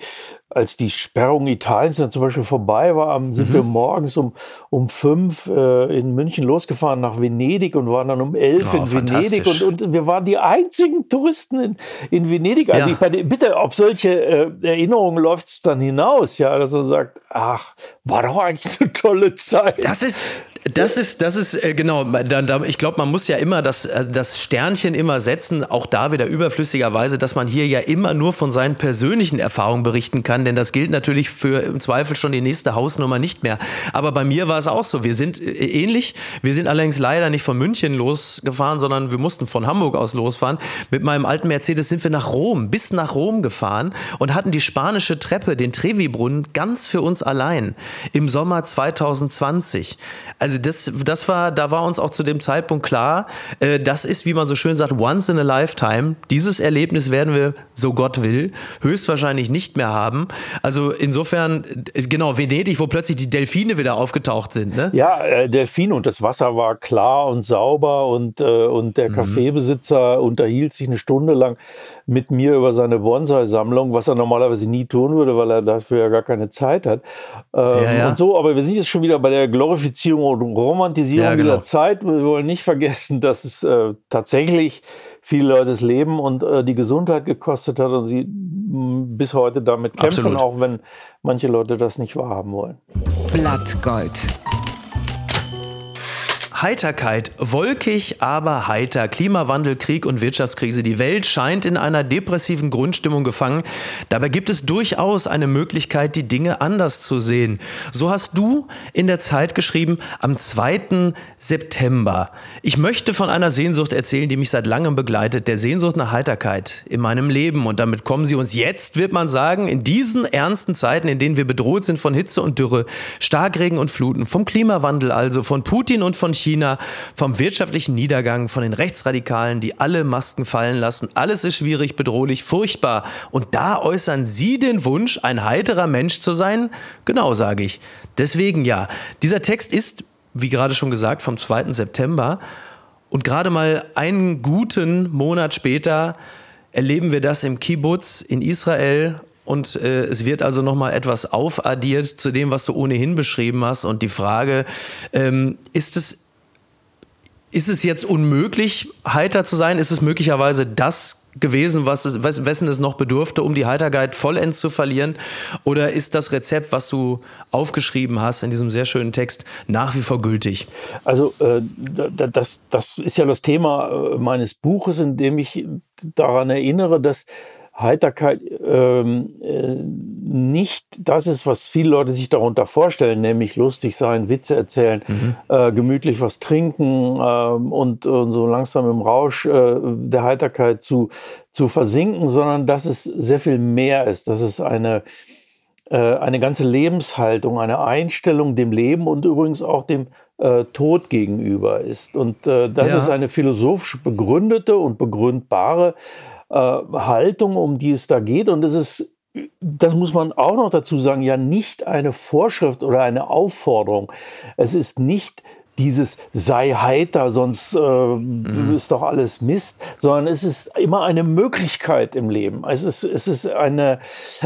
als die Sperrung Italiens dann zum Beispiel vorbei war, sind mhm. wir morgens um, um fünf äh, in München losgefahren nach Venedig und waren dann um elf oh, in Venedig und, und wir waren die einzigen Touristen in, in Venedig. Also ja. ich meine, bitte, auf solche äh, Erinnerungen läuft es dann hinaus, ja, dass man sagt, ach, war doch eigentlich eine tolle Zeit. Das ist, Das ist, das ist äh, genau. Ich glaube, man muss ja immer das, äh, das Sternchen immer setzen, auch da wieder überflüssigerweise, dass man hier ja immer nur von seinen persönlichen Erfahrungen berichten kann, denn das gilt natürlich für im Zweifel schon die nächste Hausnummer nicht mehr. Aber bei mir war es auch so. Wir sind äh, ähnlich. Wir sind allerdings leider nicht von München losgefahren, sondern wir mussten von Hamburg aus losfahren. Mit meinem alten Mercedes sind wir nach Rom, bis nach Rom gefahren und hatten die spanische Treppe, den Trevi-Brunnen, ganz für uns allein im Sommer 2020. Also das, das war, da war uns auch zu dem Zeitpunkt klar, äh, das ist, wie man so schön sagt, once in a lifetime. Dieses Erlebnis werden wir, so Gott will, höchstwahrscheinlich nicht mehr haben. Also insofern, äh, genau, Venedig, wo plötzlich die Delfine wieder aufgetaucht sind. Ne? Ja, äh, Delfine und das Wasser war klar und sauber und, äh, und der mhm. Kaffeebesitzer unterhielt sich eine Stunde lang mit mir über seine Bonsai-Sammlung, was er normalerweise nie tun würde, weil er dafür ja gar keine Zeit hat. Ähm, ja, ja. Und so, aber wir sind jetzt schon wieder bei der Glorifizierung Romantisierung ja, genau. dieser Zeit. Wir wollen nicht vergessen, dass es äh, tatsächlich viele Leute das Leben und äh, die Gesundheit gekostet hat und sie bis heute damit kämpfen, Absolut. auch wenn manche Leute das nicht wahrhaben wollen. Blattgold. Heiterkeit, wolkig, aber heiter. Klimawandel, Krieg und Wirtschaftskrise. Die Welt scheint in einer depressiven Grundstimmung gefangen. Dabei gibt es durchaus eine Möglichkeit, die Dinge anders zu sehen. So hast du in der Zeit geschrieben, am 2. September. Ich möchte von einer Sehnsucht erzählen, die mich seit langem begleitet. Der Sehnsucht nach Heiterkeit in meinem Leben. Und damit kommen sie uns jetzt, wird man sagen, in diesen ernsten Zeiten, in denen wir bedroht sind von Hitze und Dürre, Starkregen und Fluten, vom Klimawandel also, von Putin und von China China, vom wirtschaftlichen Niedergang, von den Rechtsradikalen, die alle Masken fallen lassen. Alles ist schwierig, bedrohlich, furchtbar. Und da äußern Sie den Wunsch, ein heiterer Mensch zu sein? Genau, sage ich. Deswegen ja. Dieser Text ist, wie gerade schon gesagt, vom 2. September. Und gerade mal einen guten Monat später erleben wir das im Kibbutz in Israel und äh, es wird also nochmal etwas aufaddiert zu dem, was du ohnehin beschrieben hast. Und die Frage, ähm, ist es ist es jetzt unmöglich, heiter zu sein? Ist es möglicherweise das gewesen, was es, wessen es noch bedurfte, um die Heiterkeit vollends zu verlieren? Oder ist das Rezept, was du aufgeschrieben hast in diesem sehr schönen Text, nach wie vor gültig? Also äh, das, das ist ja das Thema äh, meines Buches, in dem ich daran erinnere, dass Heiterkeit ähm, äh, nicht das ist, was viele Leute sich darunter vorstellen, nämlich lustig sein, Witze erzählen, mhm. äh, gemütlich was trinken äh, und, und, so langsam im Rausch äh, der Heiterkeit zu, zu versinken, sondern dass es sehr viel mehr ist, dass es eine, äh, eine ganze Lebenshaltung, eine Einstellung dem Leben und übrigens auch dem äh, Tod gegenüber ist. Und das ja. ist eine philosophisch begründete und begründbare äh, Haltung, um die es da geht. Und es ist, das muss man auch noch dazu sagen, ja nicht eine Vorschrift oder eine Aufforderung. Es ist nicht dieses sei heiter, sonst äh, mhm. ist doch alles Mist, sondern es ist immer eine Möglichkeit im Leben. Es ist, es ist eine,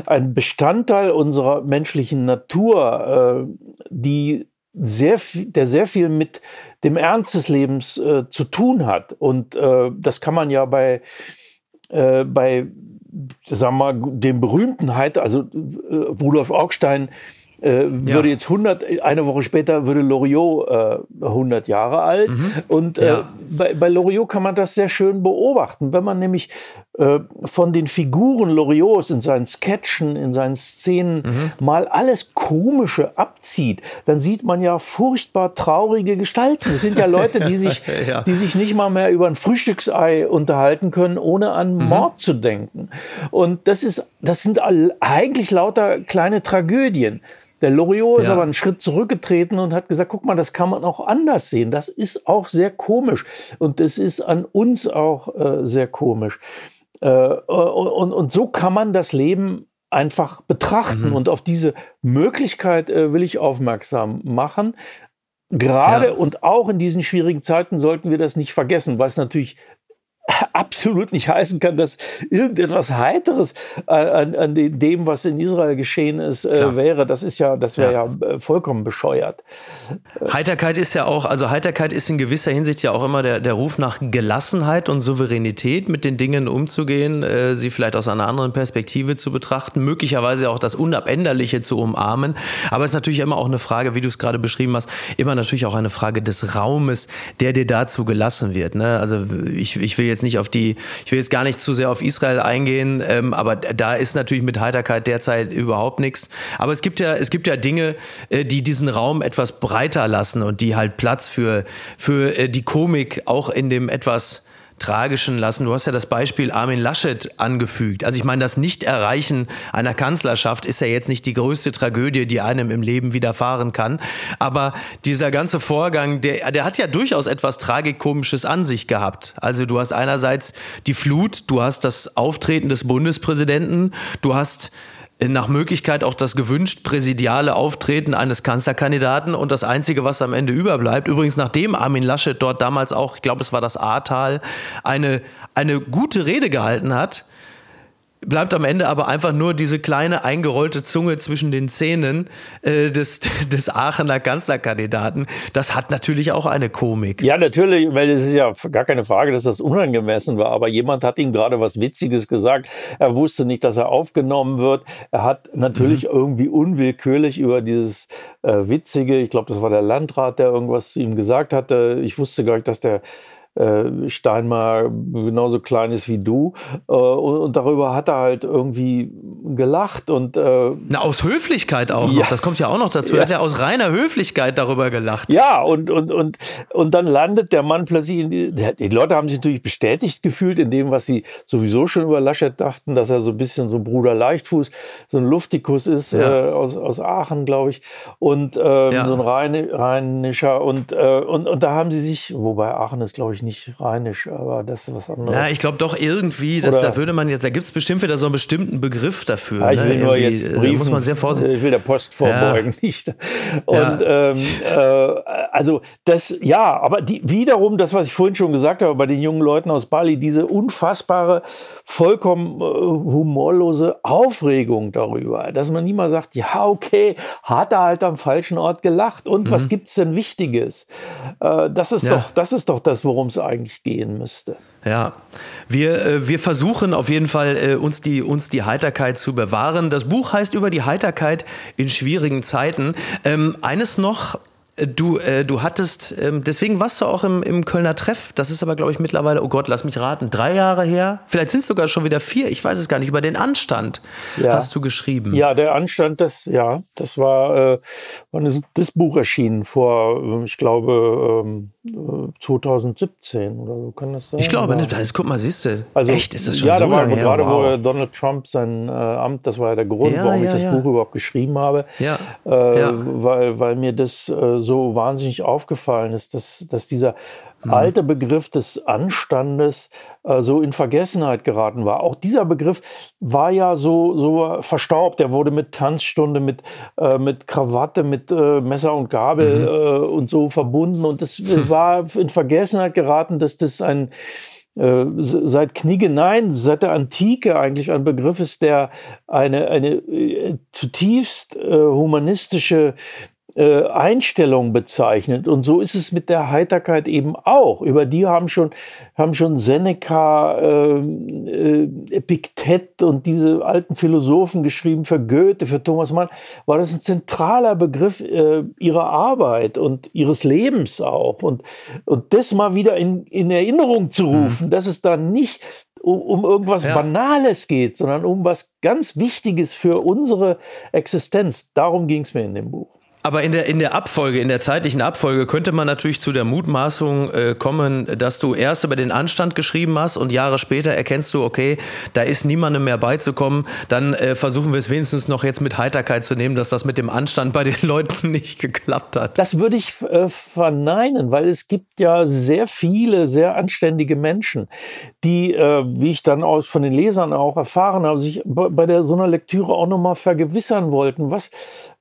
ein Bestandteil unserer menschlichen Natur, äh, die sehr viel, der sehr viel mit dem Ernst des Lebens äh, zu tun hat. Und äh, das kann man ja bei äh, bei, sagen wir mal, dem berühmten Heiter, also äh, Rudolf Augstein, äh, ja. würde jetzt 100, eine Woche später würde Loriot äh, 100 Jahre alt. Mhm. Und äh, ja. bei, bei Loriot kann man das sehr schön beobachten. Wenn man nämlich äh, von den Figuren Loriots in seinen Sketchen, in seinen Szenen mhm. mal alles Komische abzieht, dann sieht man ja furchtbar traurige Gestalten. Das sind ja Leute, die sich, ja. die sich nicht mal mehr über ein Frühstücksei unterhalten können, ohne an mhm. Mord zu denken. Und das ist, das sind eigentlich lauter kleine Tragödien. Der Loriot ja. ist aber einen Schritt zurückgetreten und hat gesagt, guck mal, das kann man auch anders sehen. Das ist auch sehr komisch. Und das ist an uns auch äh, sehr komisch. Äh, und, und so kann man das Leben einfach betrachten. Mhm. Und auf diese Möglichkeit äh, will ich aufmerksam machen. Gerade ja. und auch in diesen schwierigen Zeiten sollten wir das nicht vergessen, was natürlich absolut nicht heißen kann, dass irgendetwas Heiteres an, an dem, was in Israel geschehen ist, äh, wäre. Das ist ja, das wäre ja. ja. Äh, vollkommen bescheuert. Heiterkeit ist ja auch, also Heiterkeit ist in gewisser Hinsicht ja auch immer der, der Ruf nach Gelassenheit und Souveränität, mit den Dingen umzugehen, äh, sie vielleicht aus einer anderen Perspektive zu betrachten, möglicherweise auch das Unabänderliche zu umarmen. Aber es ist natürlich immer auch eine Frage, wie du es gerade beschrieben hast, immer natürlich auch eine Frage des Raumes, der dir dazu gelassen wird. Ne? Also ich, ich will jetzt nicht auf die, ich will jetzt gar nicht zu sehr auf Israel eingehen, ähm, aber da ist natürlich mit Heiterkeit derzeit überhaupt nichts. Aber es gibt ja, es gibt ja Dinge, äh, die diesen Raum etwas breiter lassen und die halt Platz für, für äh, die Komik auch in dem etwas Tragischen lassen. Du hast ja das Beispiel Armin Laschet angefügt. Also ich meine, das Nicht-Erreichen einer Kanzlerschaft ist ja jetzt nicht die größte Tragödie, die einem im Leben widerfahren kann. Aber dieser ganze Vorgang, der, der hat ja durchaus etwas Tragikomisches an sich gehabt. Also du hast einerseits die Flut, du hast das Auftreten des Bundespräsidenten, du hast nach Möglichkeit auch das gewünscht präsidiale Auftreten eines Kanzlerkandidaten. Und das Einzige, was am Ende überbleibt, übrigens nachdem Armin Laschet dort damals auch, ich glaube es war das Ahrtal, eine, eine gute Rede gehalten hat, bleibt am Ende aber einfach nur diese kleine eingerollte Zunge zwischen den Zähnen äh, des, des Aachener Kanzlerkandidaten. Das hat natürlich auch eine Komik. Ja, natürlich, weil es ist ja gar keine Frage, dass das unangemessen war. Aber jemand hat ihm gerade was Witziges gesagt. Er wusste nicht, dass er aufgenommen wird. Er hat natürlich mhm. irgendwie unwillkürlich über dieses äh, Witzige, ich glaube, das war der Landrat, der irgendwas zu ihm gesagt hatte. Ich wusste gar nicht, dass der äh, Steinmar genauso klein ist wie du. Äh, und, darüber hat er halt irgendwie gelacht. Und, äh, Na, aus Höflichkeit auch ja. noch. Das kommt ja auch noch dazu. Er hat ja aus reiner Höflichkeit darüber gelacht. Ja, und, und, und, und dann landet der Mann plötzlich in die, die Leute haben sich natürlich bestätigt gefühlt in dem, was sie sowieso schon über Laschet dachten, dass er so ein bisschen so ein Bruder Leichtfuß, so ein Luftikus ist ja. äh, aus, aus Aachen, glaube ich. Und ähm, ja. so ein Rheinischer. Und, äh, und, und da haben sie sich, wobei Aachen ist, glaube ich, nicht rheinisch, aber das ist was anderes. Ja, ich glaube doch irgendwie, dass, da würde man jetzt, da gibt es bestimmt wieder so einen bestimmten Begriff dafür. Ja, ich will ne? nur jetzt briefen, da muss man sehr vorsichtig. Ich will der Post vorbeugen, ja. nicht. Und ja. ähm, äh, also das, ja, aber die, wiederum das, was ich vorhin schon gesagt habe, bei den jungen Leuten aus Bali, diese unfassbare, vollkommen äh, humorlose Aufregung darüber, dass man niemals sagt, ja, okay, hat er halt am falschen Ort gelacht und mhm. was es denn Wichtiges? Äh, das ist doch, das ist doch das, worum es eigentlich gehen müsste. Ja, wir, äh, wir versuchen auf jeden Fall, äh, uns, die, uns die Heiterkeit zu bewahren. Das Buch heißt über die Heiterkeit in schwierigen Zeiten. Ähm, eines noch, Du, äh, du hattest, ähm, deswegen warst du auch im, im Kölner Treff. Das ist aber, glaube ich, mittlerweile, oh Gott, lass mich raten, drei Jahre her. Vielleicht sind es sogar schon wieder vier, ich weiß es gar nicht. Über den Anstand ja. hast du geschrieben. Ja, der Anstand, das, ja, das war, äh, wann ist das Buch erschienen? Vor, äh, ich glaube, ähm, 2017 oder so kann das sein. Ich glaube nicht. Also, guck mal, siehst du. Also, Echt, ist das schon ja, so da war lange her? Gerade wow. wo Donald Trump sein äh, Amt, das war ja der Grund, ja, warum ja, ich das Buch überhaupt geschrieben habe. Ja. Äh, weil, weil mir das äh, so wahnsinnig aufgefallen ist, dass, dass dieser mhm. alte Begriff des Anstandes äh, so in Vergessenheit geraten war. Auch dieser Begriff war ja so, so verstaubt. Er wurde mit Tanzstunde, mit, äh, mit Krawatte, mit äh, Messer und Gabel mhm. Äh, und so verbunden. Und es hm. war in Vergessenheit geraten, dass das ein äh, seit Knigge, nein, seit der Antike eigentlich ein Begriff ist, der eine, eine äh, zutiefst humanistische äh, Einstellung bezeichnet. Und so ist es mit der Heiterkeit eben auch. Über die haben schon, haben schon Seneca, äh, äh, Epiktet und diese alten Philosophen geschrieben. Für Goethe, für Thomas Mann war das ein zentraler Begriff äh, ihrer Arbeit und ihres Lebens auch. Und, und das mal wieder in, in Erinnerung zu mhm. rufen, mhm. dass es da nicht um, um irgendwas ja. Banales geht, sondern um was ganz Wichtiges für unsere Existenz. Darum ging es mir in dem Buch. Aber in der, in der Abfolge, in der zeitlichen Abfolge könnte man natürlich zu der Mutmaßung äh, kommen, dass du erst über den Anstand geschrieben hast und Jahre später erkennst du, okay, da ist niemandem mehr beizukommen. Dann äh, versuchen wir es wenigstens noch jetzt mit Heiterkeit zu nehmen, dass das mit dem Anstand bei den Leuten nicht geklappt hat. Das würde ich äh, verneinen, weil es gibt ja sehr viele sehr anständige Menschen, die, äh, wie ich dann aus, von den Lesern auch erfahren habe, sich bei der, so einer Lektüre auch nochmal vergewissern wollten, was,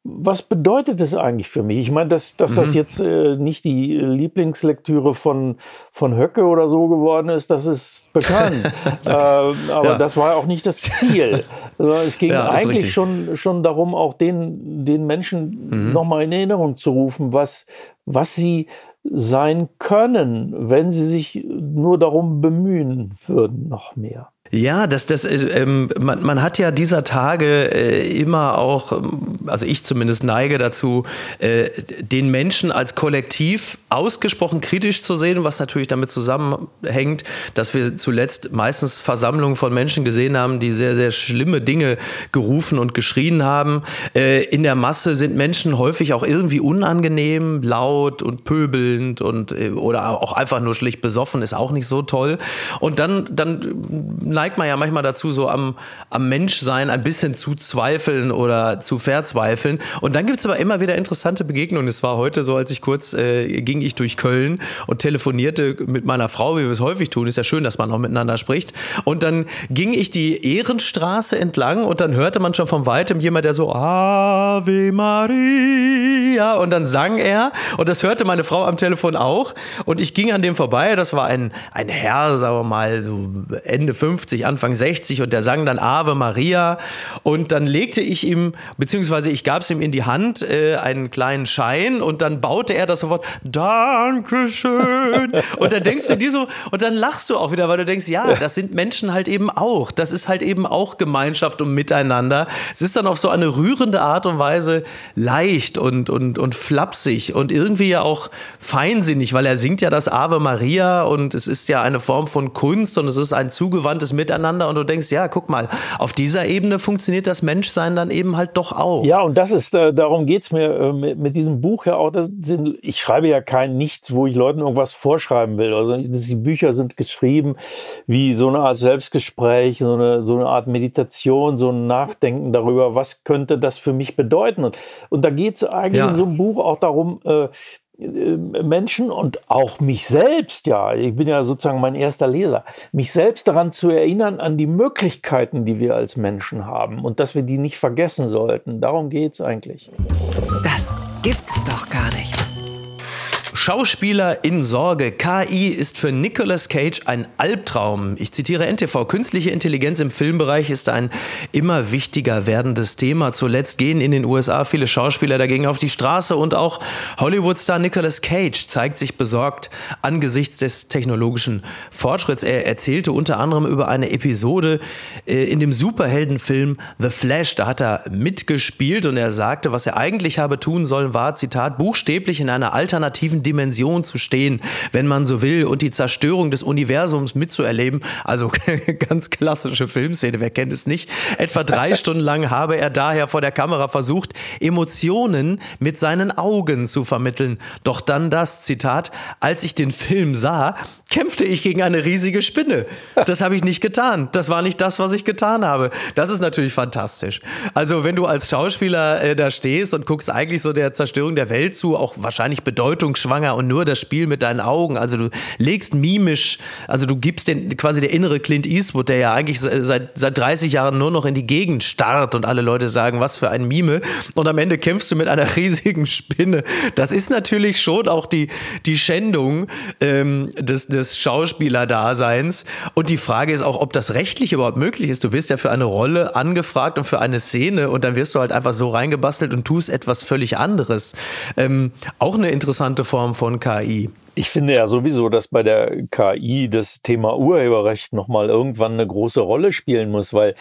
was bedeutet das eigentlich für mich? Ich meine, dass, dass mhm. das jetzt äh, nicht die Lieblingslektüre von, von Höcke oder so geworden ist, das ist bekannt. äh, aber ja. das war auch nicht das Ziel. Also es ging ja, eigentlich schon, schon darum, auch den, den Menschen mhm. nochmal in Erinnerung zu rufen, was, was sie sein können, wenn sie sich nur darum bemühen würden, noch mehr. Ja, das, das, ähm, man, man hat ja dieser Tage äh, immer auch, ähm, also ich zumindest neige dazu, äh, den Menschen als Kollektiv ausgesprochen kritisch zu sehen, was natürlich damit zusammenhängt, dass wir zuletzt meistens Versammlungen von Menschen gesehen haben, die sehr, sehr schlimme Dinge gerufen und geschrien haben. Äh, in der Masse sind Menschen häufig auch irgendwie unangenehm, laut und pöbelnd und äh, oder auch einfach nur schlicht besoffen, ist auch nicht so toll. Und dann, dann neigt man ja manchmal dazu, so am, am Menschsein ein bisschen zu zweifeln oder zu verzweifeln. Und dann gibt es aber immer wieder interessante Begegnungen. Es war heute so, als ich kurz äh, ging ich durch Köln und telefonierte mit meiner Frau, wie wir es häufig tun. Ist ja schön, dass man auch miteinander spricht. Und dann ging ich die Ehrenstraße entlang und dann hörte man schon von weitem jemand, der so Ave Maria und dann sang er und das hörte meine Frau am Telefon auch und ich ging an dem vorbei. Das war ein, ein Herr, sagen wir mal, so Ende 50 50, Anfang 60 und der sang dann Ave Maria und dann legte ich ihm, beziehungsweise ich gab es ihm in die Hand, äh, einen kleinen Schein und dann baute er das sofort, Dankeschön. und dann denkst du dir so, und dann lachst du auch wieder, weil du denkst, ja, das sind Menschen halt eben auch. Das ist halt eben auch Gemeinschaft und Miteinander. Es ist dann auf so eine rührende Art und Weise leicht und, und, und flapsig und irgendwie ja auch feinsinnig, weil er singt ja das Ave Maria und es ist ja eine Form von Kunst und es ist ein zugewandtes Miteinander und du denkst, ja, guck mal, auf dieser Ebene funktioniert das Menschsein dann eben halt doch auch. Ja, und das ist, äh, darum geht es mir äh, mit, mit, diesem Buch ja auch. Sind, ich schreibe ja kein Nichts, wo ich Leuten irgendwas vorschreiben will. Also die Bücher sind geschrieben wie so eine Art Selbstgespräch, so eine, so eine Art Meditation, so ein Nachdenken darüber, was könnte das für mich bedeuten. Und, und da geht es eigentlich ja. in so einem Buch auch darum, äh, äh, Menschen und auch mich selbst, ja, ich bin ja sozusagen mein erster Leser, mich selbst daran zu erinnern an die Möglichkeiten, die wir als Menschen haben und dass wir die nicht vergessen sollten. Darum geht es eigentlich. Das gibt's doch gar nicht. Schauspieler in Sorge. KI ist für Nicolas Cage ein Albtraum. Ich zitiere NTV. Künstliche Intelligenz im Filmbereich ist ein immer wichtiger werdendes Thema. Zuletzt gehen in den USA viele Schauspieler dagegen auf die Straße und auch Hollywood-Star Nicolas Cage zeigt sich besorgt angesichts des technologischen Fortschritts. Er erzählte unter anderem über eine Episode äh, in dem Superheldenfilm The Flash. Da hat er mitgespielt und er sagte, was er eigentlich habe tun sollen, war, Zitat, buchstäblich in einer alternativen Dimension zu stehen, wenn man so will, und die Zerstörung des Universums mitzuerleben. Also ganz klassische Filmszene, wer kennt es nicht? Etwa drei Stunden lang habe er daher vor der Kamera versucht, Emotionen mit seinen Augen zu vermitteln. Doch dann das Zitat, als ich den Film sah, kämpfte ich gegen eine riesige Spinne. Das habe ich nicht getan. Das war nicht das, was ich getan habe. Das ist natürlich fantastisch. Also wenn du als Schauspieler äh, da stehst und guckst eigentlich so der Zerstörung der Welt zu, auch wahrscheinlich bedeutungsschwanger und nur das Spiel mit deinen Augen. Also du legst mimisch, also du gibst den quasi der innere Clint Eastwood, der ja eigentlich seit, seit 30 Jahren nur noch in die Gegend starrt und alle Leute sagen, was für ein Mime. Und am Ende kämpfst du mit einer riesigen Spinne. Das ist natürlich schon auch die, die Schändung ähm, des, des des Schauspielerdaseins. Und die Frage ist auch, ob das rechtlich überhaupt möglich ist. Du wirst ja für eine Rolle angefragt und für eine Szene und dann wirst du halt einfach so reingebastelt und tust etwas völlig anderes. Ähm, auch eine interessante Form von KI. Ich finde ja sowieso, dass bei der KI das Thema Urheberrecht nochmal irgendwann eine große Rolle spielen muss, weil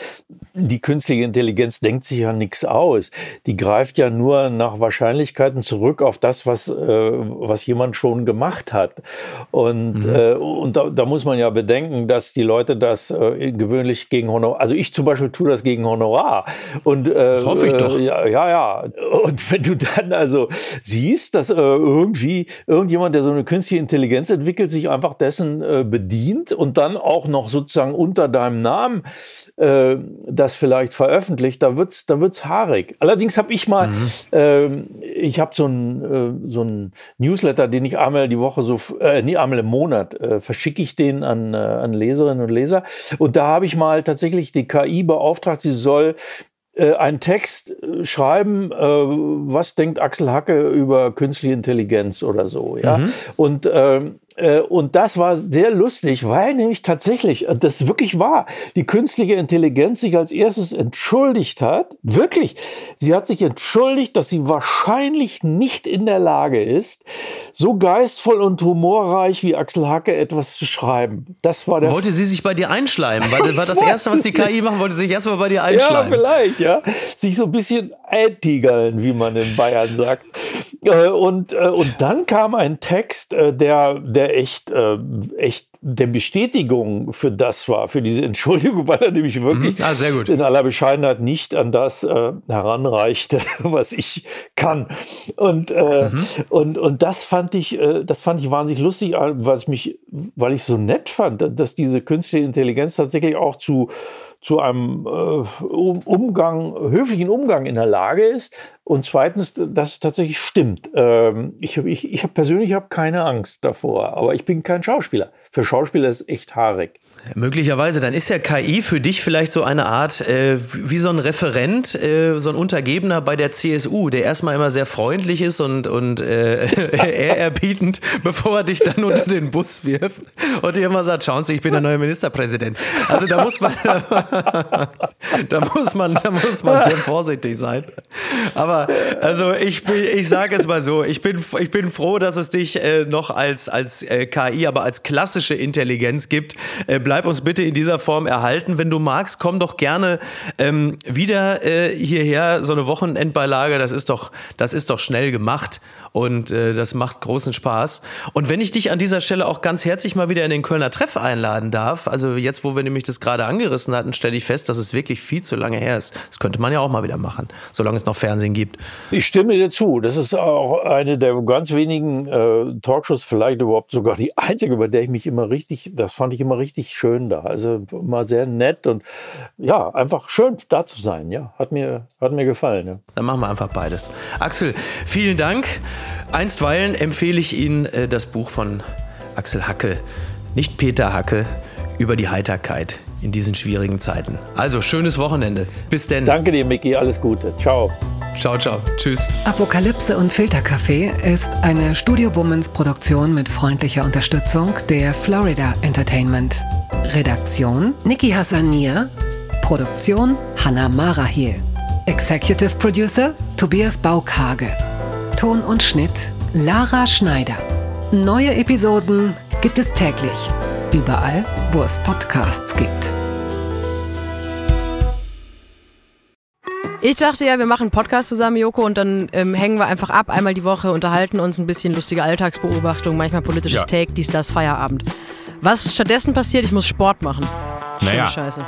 die künstliche Intelligenz denkt sich ja nichts aus. Die greift ja nur nach Wahrscheinlichkeiten zurück auf das, was, äh, was jemand schon gemacht hat. Und, mhm. äh, und da, da, muss man ja bedenken, dass die Leute das äh, gewöhnlich gegen Honorar, also ich zum Beispiel tue das gegen Honorar. Und, äh, das hoffe ich doch. Äh, ja, ja, ja. Und wenn du dann also siehst, dass äh, irgendwie irgendjemand, der so eine künstliche künstliche Intelligenz entwickelt, sich einfach dessen äh, bedient und dann auch noch sozusagen unter deinem Namen äh, das vielleicht veröffentlicht, da wird's, da wird's haarig. Allerdings habe ich mal, mhm. äh, ich habe so ein äh, so Newsletter, den ich einmal die Woche so, äh, nie einmal im Monat äh, verschicke ich den an, äh, an Leserinnen und Leser und da habe ich mal tatsächlich die KI beauftragt, sie soll äh, einen Text äh, schreiben, äh, was denkt Axel Hacke über künstliche Intelligenz oder so, ja. Mhm. Und ähm, äh, und das war sehr lustig, weil nämlich tatsächlich, äh, das wirklich war, die künstliche Intelligenz sich als erstes entschuldigt hat. Wirklich. Sie hat sich entschuldigt, dass sie wahrscheinlich nicht in der Lage ist, so geistvoll und humorreich wie Axel Hacke etwas zu schreiben. Das war der. Wollte sie sich bei dir einschleimen? War, war das Erste, was die KI machen wollte, sich erstmal bei dir einschleimen? Ja, vielleicht, ja. Sich so ein bisschen eintigeln, wie man in Bayern sagt. Äh, und, und dann kam ein Text, der, der echt, äh, echt der Bestätigung für das war, für diese Entschuldigung, weil er nämlich wirklich mhm. ah, in aller Bescheidenheit nicht an das äh, heranreichte, was ich kann. Und, äh, mhm. und, und das fand ich, äh, das fand ich wahnsinnig lustig, was mich, weil ich so nett fand, dass diese künstliche Intelligenz tatsächlich auch zu zu einem äh, Umgang, höflichen Umgang in der Lage ist. Und zweitens, dass es tatsächlich stimmt. Ähm, ich ich, ich hab persönlich habe keine Angst davor, aber ich bin kein Schauspieler. Für Schauspieler ist echt haarig. Möglicherweise, dann ist ja KI für dich vielleicht so eine Art, äh, wie so ein Referent, äh, so ein Untergebener bei der CSU, der erstmal immer sehr freundlich ist und, und äh, ehrerbietend, bevor er dich dann unter den Bus wirft und dir immer sagt, schauen Sie, ich bin der neue Ministerpräsident. Also da muss man, da muss man, da muss man sehr vorsichtig sein. Aber also ich, ich sage es mal so, ich bin, ich bin froh, dass es dich äh, noch als, als äh, KI, aber als klassische Intelligenz gibt. Bleib uns bitte in dieser Form erhalten. Wenn du magst, komm doch gerne ähm, wieder äh, hierher. So eine Wochenendbeilage, das ist doch, das ist doch schnell gemacht und äh, das macht großen Spaß. Und wenn ich dich an dieser Stelle auch ganz herzlich mal wieder in den Kölner Treff einladen darf, also jetzt, wo wir nämlich das gerade angerissen hatten, stelle ich fest, dass es wirklich viel zu lange her ist. Das könnte man ja auch mal wieder machen, solange es noch Fernsehen gibt. Ich stimme dir zu. Das ist auch eine der ganz wenigen äh, Talkshows, vielleicht überhaupt sogar die einzige, bei der ich mich immer richtig, das fand ich immer richtig schön da. Also mal sehr nett und ja, einfach schön da zu sein. Ja, hat mir, hat mir gefallen. Ja. Dann machen wir einfach beides. Axel, vielen Dank. Einstweilen empfehle ich Ihnen äh, das Buch von Axel Hacke, nicht Peter Hacke, über die Heiterkeit in diesen schwierigen Zeiten. Also, schönes Wochenende. Bis denn. Danke dir, Micky. Alles Gute. Ciao. Ciao, ciao. Tschüss. Apokalypse und Filterkaffee ist eine Studio Bummens Produktion mit freundlicher Unterstützung der Florida Entertainment. Redaktion Niki Hassanier. Produktion Hanna Marahiel. Executive Producer Tobias Baukage. Ton und Schnitt Lara Schneider. Neue Episoden gibt es täglich. Überall, wo es Podcasts gibt. Ich dachte ja, wir machen einen Podcast zusammen, Joko, und dann ähm, hängen wir einfach ab, einmal die Woche, unterhalten uns ein bisschen lustige Alltagsbeobachtung, manchmal politisches ja. Take, dies, das, Feierabend. Was stattdessen passiert, ich muss Sport machen. Schöne naja, Scheiße.